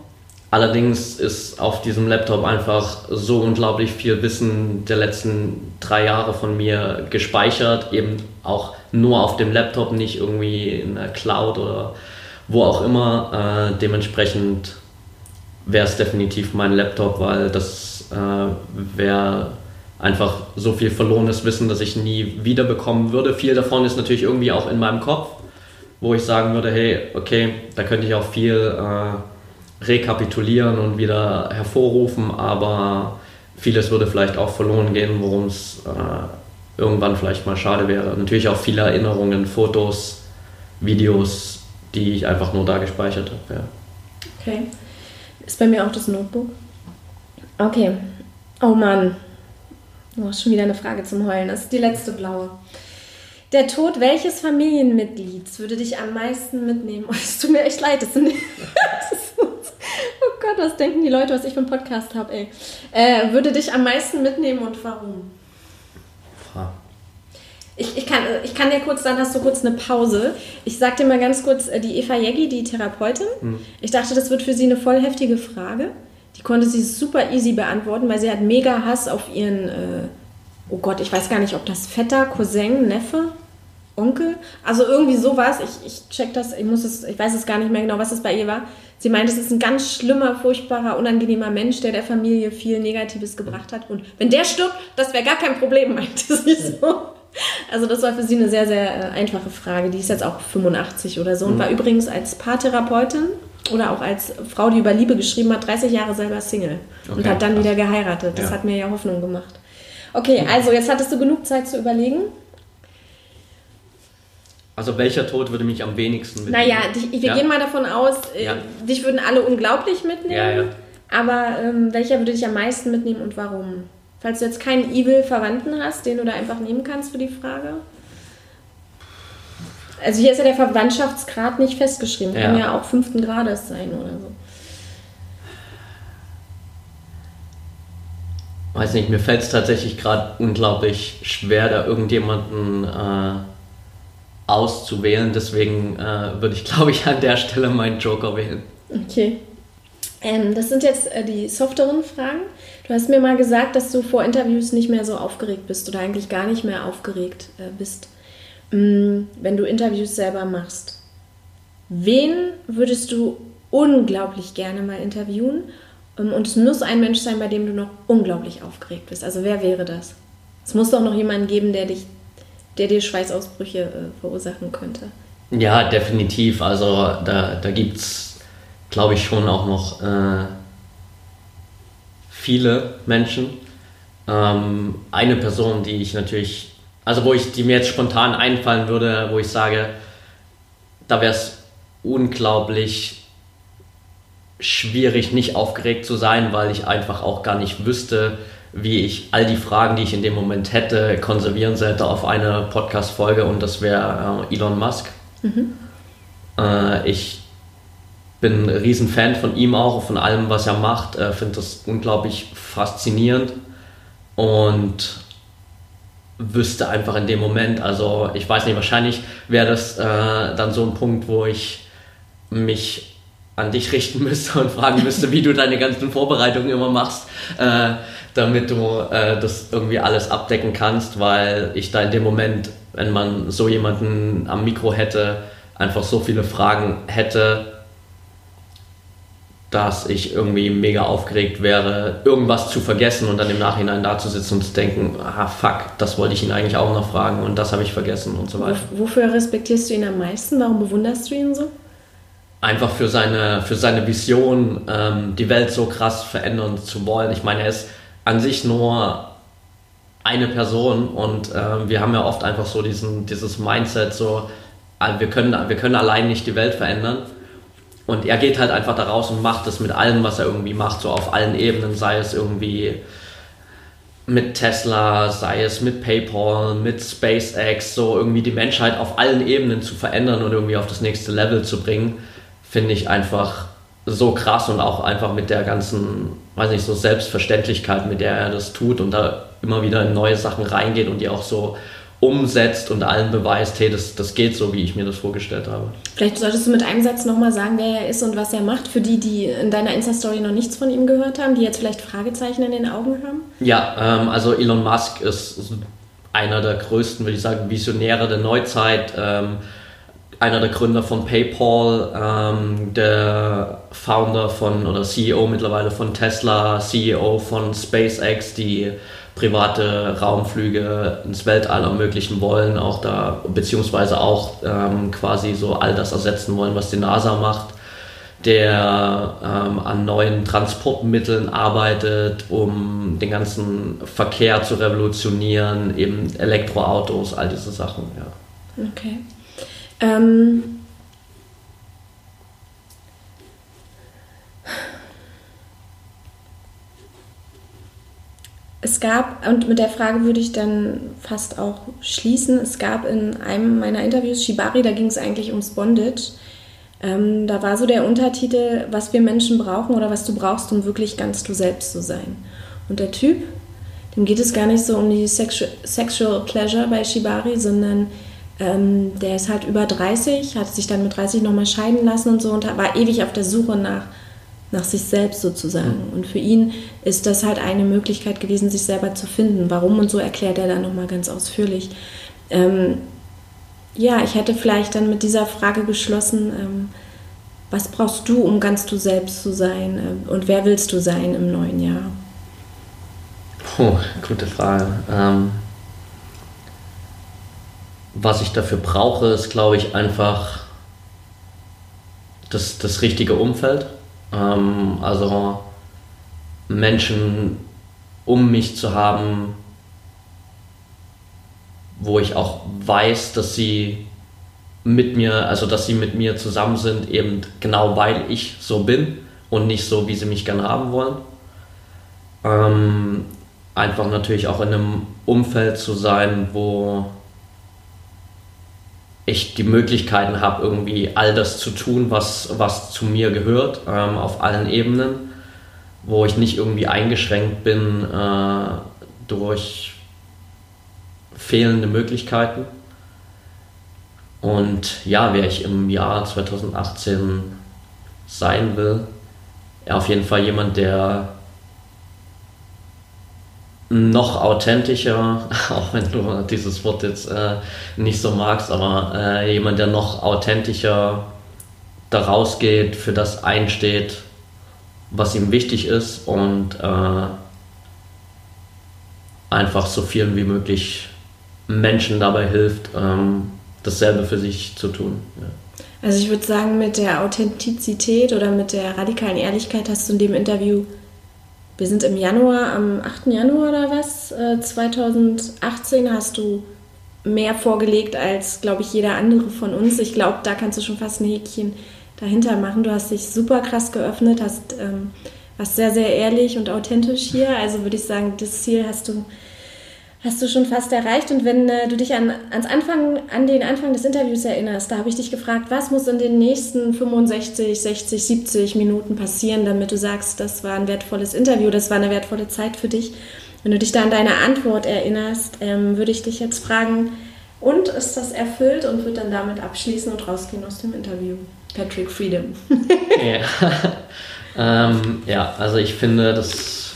allerdings ist auf diesem Laptop einfach so unglaublich viel Wissen der letzten drei Jahre von mir gespeichert, eben auch nur auf dem Laptop, nicht irgendwie in der Cloud oder wo auch immer. Äh, dementsprechend wäre es definitiv mein Laptop, weil das äh, wäre einfach so viel verlorenes Wissen, das ich nie wiederbekommen würde. Viel davon ist natürlich irgendwie auch in meinem Kopf, wo ich sagen würde, hey, okay, da könnte ich auch viel äh, rekapitulieren und wieder hervorrufen, aber vieles würde vielleicht auch verloren gehen, worum es äh, irgendwann vielleicht mal schade wäre. Natürlich auch viele Erinnerungen, Fotos, Videos, die ich einfach nur da gespeichert habe. Ja. Okay. Ist bei mir auch das Notebook. Okay. Oh Mann. Hast schon wieder eine Frage zum Heulen. Das ist die letzte blaue. Der Tod welches Familienmitglieds würde dich am meisten mitnehmen? *laughs* Oh, es tut mir echt leid. Das sind, *laughs* das Gott, was denken die Leute, was ich für einen Podcast habe, ey. Äh, würde dich am meisten mitnehmen und warum? Ich, ich, kann, ich kann dir kurz, dann hast du kurz eine Pause. Ich sag dir mal ganz kurz, äh, die Eva Jeggi, die Therapeutin, mhm. ich dachte, das wird für sie eine voll heftige Frage. Die konnte sie super easy beantworten, weil sie hat mega Hass auf ihren, äh, oh Gott, ich weiß gar nicht, ob das Vetter, Cousin, Neffe, Onkel, also irgendwie sowas. Ich, ich check das, ich muss es, ich weiß es gar nicht mehr genau, was es bei ihr war. Sie meint, es ist ein ganz schlimmer, furchtbarer, unangenehmer Mensch, der der Familie viel Negatives gebracht hat. Und wenn der stirbt, das wäre gar kein Problem, *laughs* meinte sie so. Also das war für sie eine sehr, sehr äh, einfache Frage. Die ist jetzt auch 85 oder so und Mhm. war übrigens als Paartherapeutin oder auch als Frau, die über Liebe geschrieben hat, 30 Jahre selber Single und Okay, hat dann krass. wieder geheiratet. Das Ja. hat mir ja Hoffnung gemacht. Okay, also jetzt hattest du genug Zeit zu überlegen. Also welcher Tod würde mich am wenigsten mitnehmen? Naja, dich, wir Ja. gehen mal davon aus, äh, Ja. dich würden alle unglaublich mitnehmen. Ja. Aber ähm, welcher würde dich am meisten mitnehmen und warum? Falls du jetzt keinen Evil-Verwandten hast, den du da einfach nehmen kannst für die Frage. Also hier ist ja der Verwandtschaftsgrad nicht festgeschrieben. Kann Ja. ja auch fünften Grades sein oder so. Weiß nicht, mir fällt es tatsächlich gerade unglaublich schwer, da irgendjemanden äh, auszuwählen. Deswegen äh, würde ich, *laughs* glaube ich, an der Stelle meinen Joker wählen. Okay. Ähm, das sind jetzt äh, die softeren Fragen. Du hast mir mal gesagt, dass du vor Interviews nicht mehr so aufgeregt bist oder eigentlich gar nicht mehr aufgeregt äh, bist, mm, wenn du Interviews selber machst. Wen würdest du unglaublich gerne mal interviewen? Ähm, Und es muss ein Mensch sein, bei dem du noch unglaublich aufgeregt bist. Also wer wäre das? Es muss doch noch jemanden geben, der dich, der dir Schweißausbrüche äh, verursachen könnte. Ja, definitiv. Also da, da gibt es, glaube ich, schon auch noch äh, viele Menschen. Ähm, eine Person, die ich natürlich, also wo ich, die mir jetzt spontan einfallen würde, wo ich sage, da wäre es unglaublich schwierig, nicht aufgeregt zu sein, weil ich einfach auch gar nicht wüsste, wie ich all die Fragen, die ich in dem Moment hätte, konservieren sollte auf eine Podcast-Folge und das wäre äh, Elon Musk. Äh, ich bin ein Riesenfan von ihm auch, von allem, was er macht. Äh, Finde das unglaublich faszinierend und wüsste einfach in dem Moment, also ich weiß nicht, wahrscheinlich wäre das äh, dann so ein Punkt, wo ich mich an dich richten müsste und fragen müsste, wie du deine ganzen Vorbereitungen immer machst, äh, damit du äh, das irgendwie alles abdecken kannst, weil ich da in dem Moment, wenn man so jemanden am Mikro hätte, einfach so viele Fragen hätte, dass ich irgendwie mega aufgeregt wäre, irgendwas zu vergessen und dann im Nachhinein da zu sitzen und zu denken, ah fuck, das wollte ich ihn eigentlich auch noch fragen und das habe ich vergessen und so weiter. Wo- Wofür respektierst du ihn am meisten? Warum bewunderst du ihn so? Einfach für seine, für seine Vision, ähm, die Welt so krass verändern zu wollen. Ich meine, er ist an sich nur eine Person und ähm, wir haben ja oft einfach so diesen, dieses Mindset, so, ah, wir können, wir können allein nicht die Welt verändern. Und er geht halt einfach da raus und macht es mit allem, was er irgendwie macht, so auf allen Ebenen, sei es irgendwie mit Tesla, sei es mit PayPal, mit SpaceX, so irgendwie die Menschheit auf allen Ebenen zu verändern und irgendwie auf das nächste Level zu bringen, finde ich einfach so krass und auch einfach mit der ganzen, weiß nicht, so Selbstverständlichkeit, mit der er das tut und da immer wieder in neue Sachen reingeht und die auch so umsetzt und allen beweist, hey, das, das geht so, wie ich mir das vorgestellt habe. Vielleicht solltest du mit einem Satz nochmal sagen, wer er ist und was er macht, für die, die in deiner Insta-Story noch nichts von ihm gehört haben, die jetzt vielleicht Fragezeichen in den Augen haben. Ja, ähm, also Elon Musk ist einer der größten, würde ich sagen, Visionäre der Neuzeit. Ähm, einer der Gründer von PayPal, ähm, der Founder von oder CEO mittlerweile von Tesla, CEO von SpaceX, die private Raumflüge ins Weltall ermöglichen wollen, auch da beziehungsweise auch ähm, quasi so all das ersetzen wollen, was die NASA macht der ähm, an neuen Transportmitteln arbeitet, um den ganzen Verkehr zu revolutionieren, eben Elektroautos, all diese Sachen. Ja. Okay. Ähm, es gab, und mit der Frage würde ich dann fast auch schließen, es gab in einem meiner Interviews Shibari, da ging es eigentlich ums Bondage. Ähm, da war so der Untertitel, was wir Menschen brauchen oder was du brauchst, um wirklich ganz du selbst zu sein. Und der Typ, dem geht es gar nicht so um die Sexu Sexual Pleasure bei Shibari, sondern ähm, der ist halt über 30, hat sich dann mit 30 nochmal scheiden lassen und so und war ewig auf der Suche nach, nach sich selbst sozusagen. Und für ihn ist das halt eine Möglichkeit gewesen, sich selber zu finden. Warum und so erklärt er dann nochmal ganz ausführlich. Ähm, ja, ich hätte vielleicht dann mit dieser Frage geschlossen, ähm, was brauchst du, um ganz du selbst zu sein ähm, und wer willst du sein im neuen Jahr? Puh, gute Frage. Ähm, was ich dafür brauche, ist, glaube ich, einfach das, das richtige Umfeld. Ähm, also Menschen um mich zu haben, wo ich auch weiß, dass sie mit mir, also dass sie mit mir zusammen sind, eben genau weil ich so bin und nicht so, wie sie mich gerne haben wollen. Ähm, einfach natürlich auch in einem Umfeld zu sein, wo ich die Möglichkeiten habe, irgendwie all das zu tun, was, was zu mir gehört, ähm, auf allen Ebenen, wo ich nicht irgendwie eingeschränkt bin äh, durch fehlende Möglichkeiten. Und ja, wer ich im Jahr 2018 sein will, auf jeden Fall jemand, der noch authentischer, *laughs* auch wenn du dieses Wort jetzt äh, nicht so magst, aber äh, jemand, der noch authentischer da rausgeht, für das einsteht, was ihm wichtig ist und äh, einfach so vielen wie möglich Menschen dabei hilft, ähm, dasselbe für sich zu tun. Ja. Also ich würde sagen, mit der Authentizität oder mit der radikalen Ehrlichkeit hast du in dem Interview wir sind im Januar, am 8. Januar oder was, 2018 äh, hast du mehr vorgelegt als, glaube ich, jeder andere von uns. Ich glaube, da kannst du schon fast ein Häkchen dahinter machen. Du hast dich super krass geöffnet, hast ähm, was sehr, sehr ehrlich und authentisch hier. Also würde ich sagen, das Ziel hast du hast du schon fast erreicht. Und wenn äh, du dich an, ans Anfang, an den Anfang des Interviews erinnerst, da habe ich dich gefragt, was muss in den nächsten 65, 60, 70 Minuten passieren, damit du sagst, das war ein wertvolles Interview, das war eine wertvolle Zeit für dich. Wenn du dich da an deine Antwort erinnerst, ähm, würde ich dich jetzt fragen, und ist das erfüllt und wird dann damit abschließen und rausgehen aus dem Interview? Patrick Freedom. *laughs* ja. *laughs* ähm, ja, also ich finde, das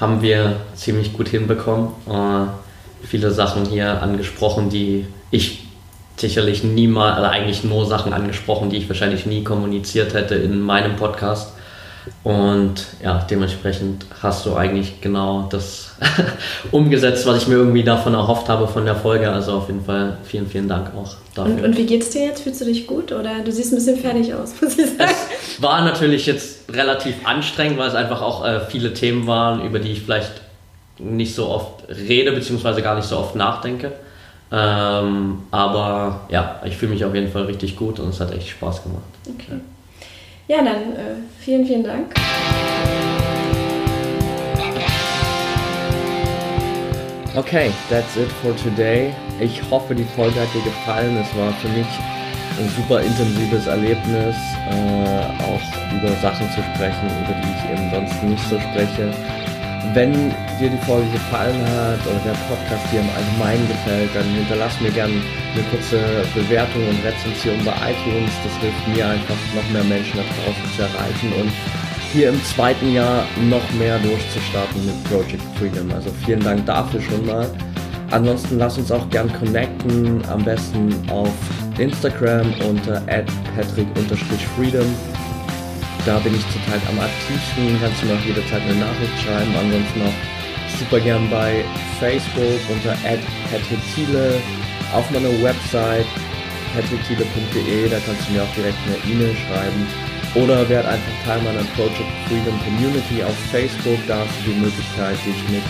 haben wir ziemlich gut hinbekommen. Äh, viele Sachen hier angesprochen, die ich sicherlich niemals, also eigentlich nur Sachen angesprochen, die ich wahrscheinlich nie kommuniziert hätte in meinem Podcast. Und ja, dementsprechend hast du eigentlich genau das *laughs* umgesetzt, was ich mir irgendwie davon erhofft habe von der Folge. Also auf jeden Fall vielen, vielen Dank auch dafür. Und, und wie geht's dir jetzt? Fühlst du dich gut oder du siehst ein bisschen fertig aus, muss ich sagen? Es war natürlich jetzt relativ anstrengend, weil es einfach auch äh, viele Themen waren, über die ich vielleicht nicht so oft rede, beziehungsweise gar nicht so oft nachdenke. Ähm, aber ja, ich fühle mich auf jeden Fall richtig gut und es hat echt Spaß gemacht. Okay. Ja. Ja, dann äh, vielen, vielen Dank. Okay, that's it for today. Ich hoffe, die Folge hat dir gefallen. Es war für mich ein super intensives Erlebnis, äh, auch über Sachen zu sprechen, über die ich eben sonst nicht so spreche. Wenn dir die Folge gefallen hat oder der Podcast dir im Allgemeinen gefällt, dann hinterlass mir gerne eine kurze Bewertung und Rezension bei iTunes. Das hilft mir einfach, noch mehr Menschen da draußen zu erreichen und hier im zweiten Jahr noch mehr durchzustarten mit Project Freedom. Also vielen Dank dafür schon mal. Ansonsten lass uns auch gern connecten, am besten auf Instagram unter patrick-freedom da bin ich zurzeit am aktivsten. Kannst du mir auch jederzeit eine Nachricht schreiben. Ansonsten auch super gern bei Facebook unter @patrickziele auf meiner Website patrickziele.de. Da kannst du mir auch direkt eine E-Mail schreiben. Oder werd einfach Teil meiner Project Freedom Community auf Facebook. Da hast du die Möglichkeit, dich mit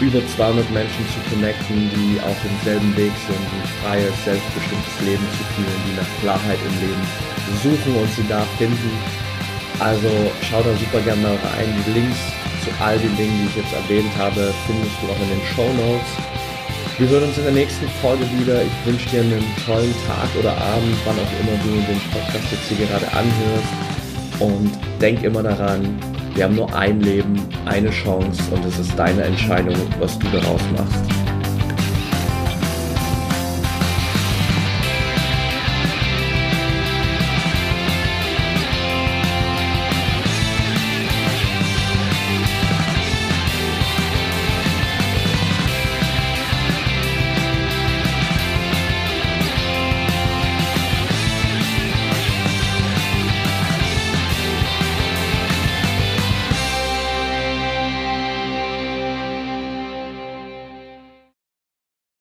über 200 Menschen zu connecten, die auf demselben Weg sind, ein freies, selbstbestimmtes Leben zu führen, die nach Klarheit im Leben suchen und sie da finden. Also schau da super gerne mal rein. Die Links zu all den Dingen, die ich jetzt erwähnt habe, findest du auch in den Show Notes. Wir hören uns in der nächsten Folge wieder. Ich wünsche dir einen tollen Tag oder Abend, wann auch immer du den Podcast jetzt hier gerade anhörst. Und denk immer daran, wir haben nur ein Leben, eine Chance und es ist deine Entscheidung, was du daraus machst.